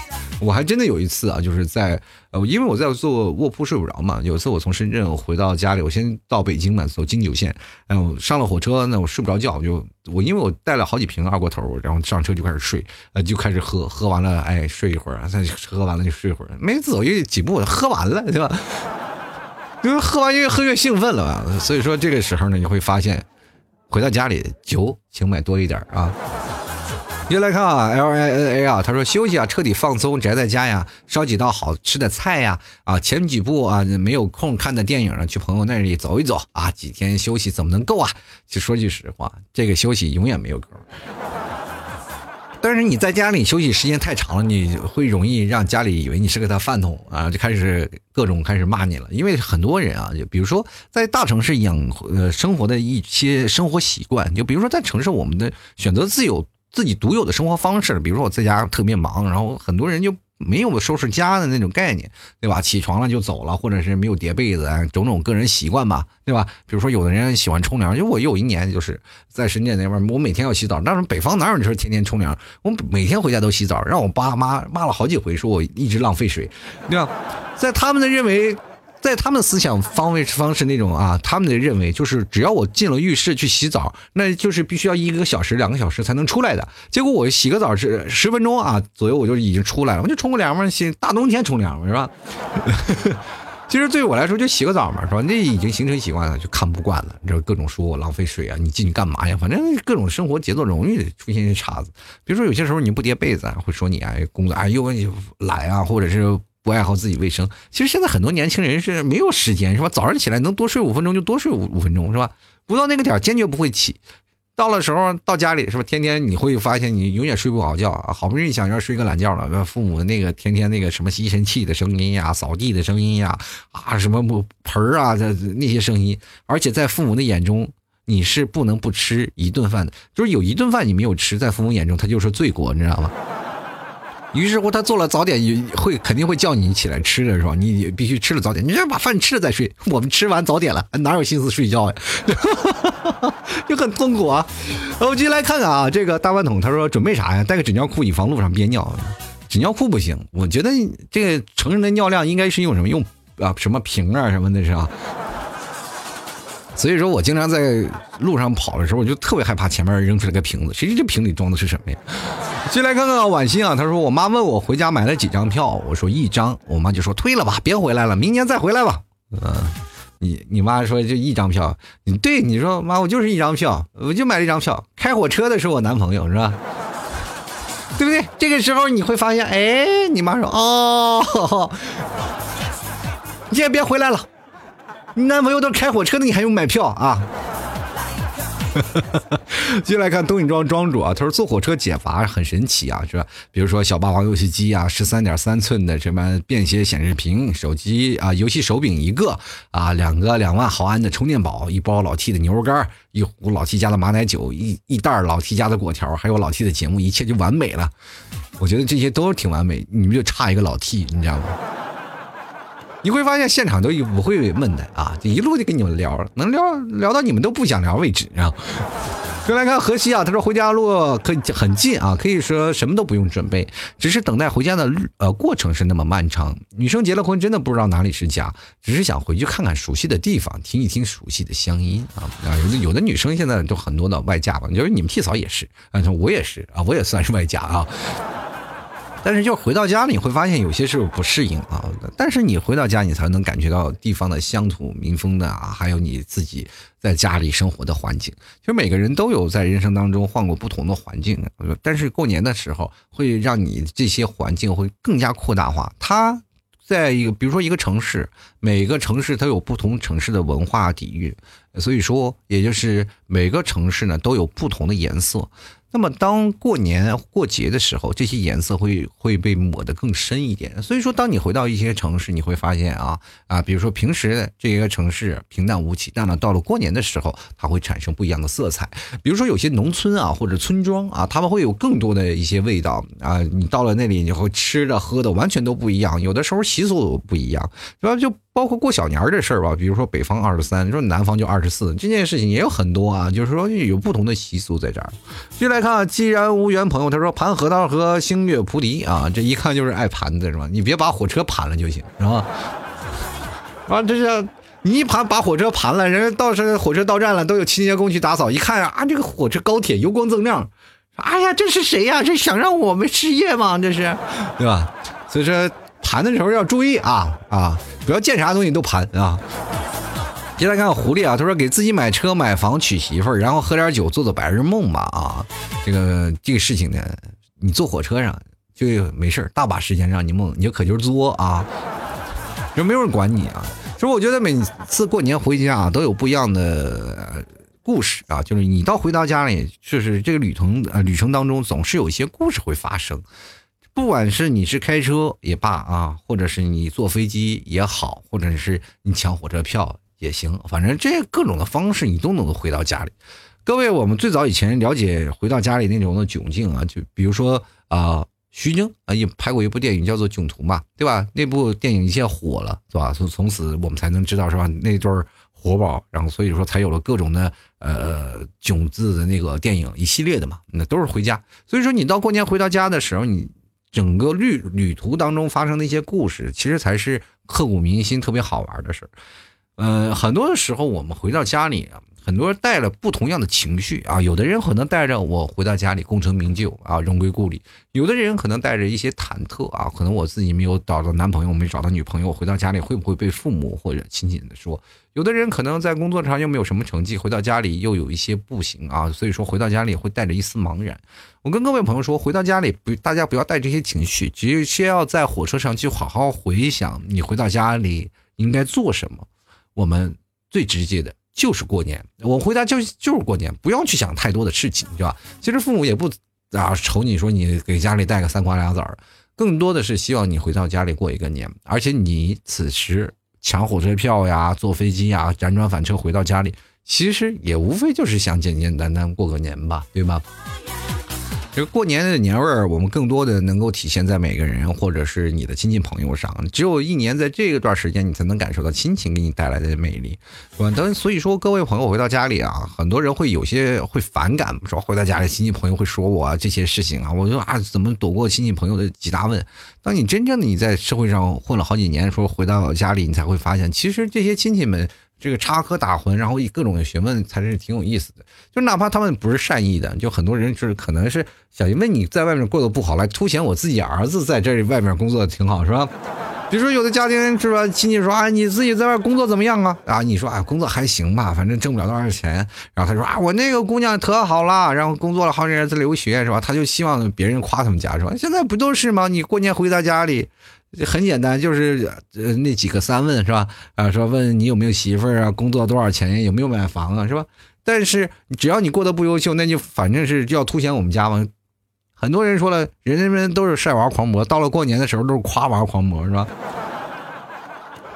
A: 我还真的有一次啊，就是在呃，因为我在坐卧铺睡不着嘛。有一次我从深圳回到家里，我先到北京嘛，走京九线，然后上了火车，呢我睡不着觉，就我因为我带了好几瓶二锅头，然后上车就开始睡，呃，就开始喝，喝完了哎睡一会儿，再喝完了就睡一会儿，没走一几步就喝完了，对吧？因 为喝完越喝越兴奋了吧，所以说这个时候呢，你会发现回到家里酒请买多一点啊。接来看啊，L I N A 啊，他说休息啊，彻底放松，宅在家呀，烧几道好吃的菜呀，啊，前几部啊没有空看的电影呢，去朋友那里走一走啊，几天休息怎么能够啊？就说句实话，这个休息永远没有够。但是你在家里休息时间太长了，你会容易让家里以为你是个大饭桶啊，就开始各种开始骂你了。因为很多人啊，就比如说在大城市养呃生活的一些生活习惯，就比如说在城市，我们的选择自由。自己独有的生活方式，比如说我在家特别忙，然后很多人就没有收拾家的那种概念，对吧？起床了就走了，或者是没有叠被子，种种个人习惯吧，对吧？比如说有的人喜欢冲凉，因为我有一年就是在深圳那边，我每天要洗澡，但是北方哪有你说天天冲凉？我每天回家都洗澡，让我爸妈骂了好几回，说我一直浪费水，对吧？在他们的认为。在他们思想方位方式那种啊，他们的认为就是只要我进了浴室去洗澡，那就是必须要一个小时、两个小时才能出来的。结果我洗个澡是十分钟啊左右，我就已经出来了。我就冲个凉嘛，洗大冬天冲凉嘛，是吧？其实对于我来说，就洗个澡嘛，是吧？那已经形成习惯了，就看不惯了。你知道各种说我浪费水啊，你进去干嘛呀？反正各种生活节奏容易出现一些岔子。比如说有些时候你不叠被子，会说你啊工作啊又懒啊，或者是。不爱好自己卫生，其实现在很多年轻人是没有时间，是吧？早上起来能多睡五分钟就多睡五五分钟，是吧？不到那个点儿坚决不会起。到了时候到家里，是吧？天天你会发现你永远睡不好觉啊！好不容易想要睡个懒觉了，那父母那个天天那个什么吸尘器的声音呀、扫地的声音呀、啊什么盆儿啊这那些声音，而且在父母的眼中，你是不能不吃一顿饭的，就是有一顿饭你没有吃，在父母眼中他就是罪过，你知道吗？于是乎，他做了早点，也会肯定会叫你起来吃的是吧？你必须吃了早点，你先把饭吃了再睡。我们吃完早点了，哪有心思睡觉呀？就很痛苦啊！我们继续来看看啊，这个大饭桶他说准备啥呀？带个纸尿裤，以防路上憋尿。纸尿裤不行，我觉得这个成人的尿量应该是用什么？用啊什么瓶啊什么的是吧？所以说我经常在路上跑的时候，我就特别害怕前面扔出来个瓶子，谁知这瓶里装的是什么呀？进来看看婉欣啊，她说我妈问我回家买了几张票，我说一张，我妈就说退了吧，别回来了，明年再回来吧。嗯，你你妈说就一张票，你对你说妈我就是一张票，我就买了一张票，开火车的是我男朋友是吧？对不对？这个时候你会发现，哎，你妈说哦，你也别回来了。你男朋友都开火车的，你还用买票啊？接来看东影庄庄主啊，他说坐火车解乏很神奇啊，是吧？比如说小霸王游戏机啊，十三点三寸的什么便携显示屏，手机啊，游戏手柄一个啊，两个两万毫安的充电宝，一包老 T 的牛肉干，一壶老 T 家的马奶酒，一一袋老 T 家的果条，还有老 T 的节目，一切就完美了。我觉得这些都挺完美，你们就差一个老 T，你知道吗？你会发现现场都不会闷的啊，就一路就跟你们聊，能聊聊到你们都不想聊为止啊。再来看河西啊，他说回家路可以很近啊，可以说什么都不用准备，只是等待回家的呃过程是那么漫长。女生结了婚真的不知道哪里是家，只是想回去看看熟悉的地方，听一听熟悉的乡音啊啊！有的有的女生现在都很多的外嫁吧，就是你们替嫂也是啊，我也是啊，我也算是外嫁啊。但是就回到家里，你会发现有些时候不适应啊。但是你回到家，你才能感觉到地方的乡土民风的啊，还有你自己在家里生活的环境。其实每个人都有在人生当中换过不同的环境，但是过年的时候会让你这些环境会更加扩大化。它在一个，比如说一个城市，每个城市它有不同城市的文化底蕴，所以说也就是每个城市呢都有不同的颜色。那么，当过年过节的时候，这些颜色会会被抹得更深一点。所以说，当你回到一些城市，你会发现啊啊，比如说平时这一个城市平淡无奇，但呢，到了过年的时候，它会产生不一样的色彩。比如说有些农村啊或者村庄啊，他们会有更多的一些味道啊。你到了那里，你会吃的喝的完全都不一样，有的时候习俗不一样，是吧？就包括过小年儿这事儿吧，比如说北方二十三，说南方就二十四，这件事情也有很多啊，就是说有不同的习俗在这儿。继续来看，既然无缘朋友，他说盘核桃和星月菩提啊，这一看就是爱盘的是吧？你别把火车盘了就行，是吧？啊，这是你一盘把火车盘了，人家到时火车到站了，都有清洁工去打扫，一看啊，这个火车高铁油光锃亮，哎呀，这是谁呀？这想让我们失业吗？这是，对吧？所以说。盘的时候要注意啊啊，不要见啥东西都盘啊。接下来看狐狸啊，他说给自己买车买房娶媳妇儿，然后喝点酒做做白日梦吧啊。这个这个事情呢，你坐火车上就没事儿大把时间让你梦，你就可劲儿作啊，就没有人管你啊。所以我觉得每次过年回家啊，都有不一样的故事啊，就是你到回到家里，就是这个旅程呃旅程当中，总是有一些故事会发生。不管是你是开车也罢啊，或者是你坐飞机也好，或者是你抢火车票也行，反正这各种的方式你都能够回到家里。各位，我们最早以前了解回到家里那种的窘境啊，就比如说啊，徐峥啊也拍过一部电影叫做《囧途》嘛，对吧？那部电影一下火了，是吧？从从此我们才能知道是吧？那对活宝，然后所以说才有了各种的呃囧字的那个电影一系列的嘛，那都是回家。所以说你到过年回到家的时候，你。整个旅旅途当中发生的一些故事，其实才是刻骨铭心、特别好玩的事儿。嗯，很多的时候我们回到家里啊，很多人带了不同样的情绪啊。有的人可能带着我回到家里功成名就啊，荣归故里；有的人可能带着一些忐忑啊，可能我自己没有找到男朋友，没找到女朋友，回到家里会不会被父母或者亲戚的说？有的人可能在工作上又没有什么成绩，回到家里又有一些不行啊，所以说回到家里会带着一丝茫然。我跟各位朋友说，回到家里不，大家不要带这些情绪，只需要在火车上去好好回想你回到家里应该做什么。我们最直接的就是过年，我回家就就是过年，不要去想太多的事情，对吧？其实父母也不啊愁你说你给家里带个三瓜俩枣更多的是希望你回到家里过一个年，而且你此时。抢火车票呀，坐飞机呀，辗转反侧回到家里，其实也无非就是想简简单单过个年吧，对吧？这个过年的年味儿，我们更多的能够体现在每个人或者是你的亲戚朋友上。只有一年在这个段时间，你才能感受到亲情给你带来的魅力，是吧？但所以说，各位朋友回到家里啊，很多人会有些会反感，说回到家里亲戚朋友会说我这些事情啊，我就啊怎么躲过亲戚朋友的几大问？当你真正的你在社会上混了好几年，说回到家里，你才会发现，其实这些亲戚们。这个插科打诨，然后以各种学问才是挺有意思的。就哪怕他们不是善意的，就很多人就是可能是想因为你在外面过得不好，来凸显我自己儿子在这里外面工作挺好，是吧？比如说有的家庭是吧，亲戚说啊，你自己在外工作怎么样啊？啊，你说啊，工作还行吧，反正挣不了多少钱。然后他说啊，我那个姑娘可好了，然后工作了好几年在留学，是吧？他就希望别人夸他们家，是吧？现在不都是吗？你过年回到家里。很简单，就是呃那几个三问是吧？啊，说问你有没有媳妇儿啊，工作多少钱，有没有买房啊，是吧？但是只要你过得不优秀，那就反正是要凸显我们家嘛。很多人说了，人人们都是晒娃狂魔，到了过年的时候都是夸娃狂魔，是吧？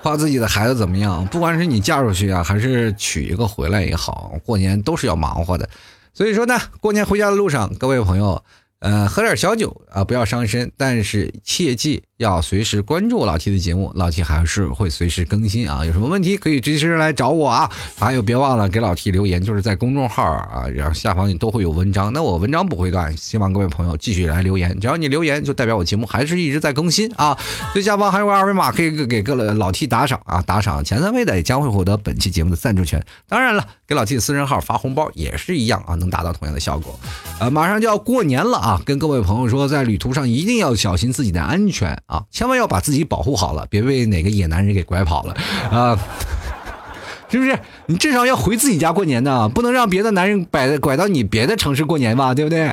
A: 夸自己的孩子怎么样？不管是你嫁出去啊，还是娶一个回来也好，过年都是要忙活的。所以说呢，过年回家的路上，各位朋友。呃，喝点小酒啊，不要伤身，但是切记要随时关注老 T 的节目，老 T 还是会随时更新啊。有什么问题可以随时来找我啊。还有别忘了给老 T 留言，就是在公众号啊，然后下方你都会有文章。那我文章不会断，希望各位朋友继续来留言，只要你留言，就代表我节目还是一直在更新啊。最下方还有个二维码，可以给各老 T 打赏啊，打赏前三位的也将会获得本期节目的赞助权。当然了，给老 T 的私人号发红包也是一样啊，能达到同样的效果。呃，马上就要过年了啊，跟各位朋友说，在旅途上一定要小心自己的安全啊，千万要把自己保护好了，别被哪个野男人给拐跑了啊！是不是？你至少要回自己家过年呢，不能让别的男人拐拐到你别的城市过年吧，对不对？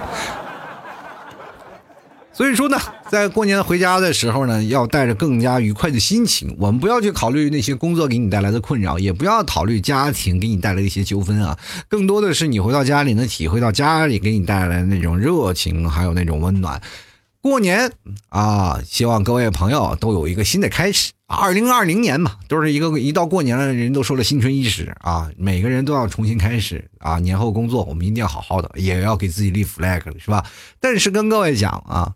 A: 所以说呢，在过年回家的时候呢，要带着更加愉快的心情。我们不要去考虑那些工作给你带来的困扰，也不要考虑家庭给你带来的一些纠纷啊。更多的是你回到家里能体会到家里给你带来的那种热情，还有那种温暖。过年啊，希望各位朋友都有一个新的开始。二零二零年嘛，都是一个一到过年了，人都说了新春伊始啊，每个人都要重新开始啊。年后工作我们一定要好好的，也要给自己立 flag，是吧？但是跟各位讲啊。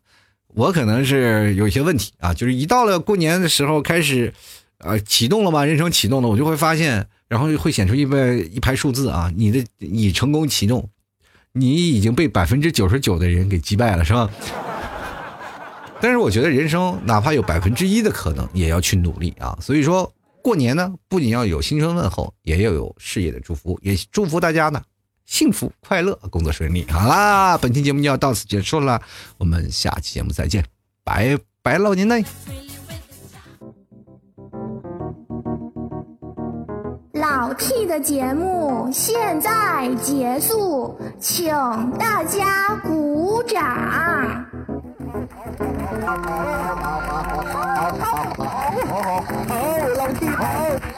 A: 我可能是有一些问题啊，就是一到了过年的时候开始，呃，启动了嘛？人生启动了，我就会发现，然后会显出一排一排数字啊，你的已成功启动，你已经被百分之九十九的人给击败了，是吧？但是我觉得人生哪怕有百分之一的可能，也要去努力啊。所以说过年呢，不仅要有新春问候，也要有事业的祝福，也祝福大家呢幸福快乐，工作顺利。好啦，本期节目就要到此结束了，我们下期节目再见，拜拜喽。您呢？
B: 老 t 的节目现在结束，请大家鼓掌。好老好好。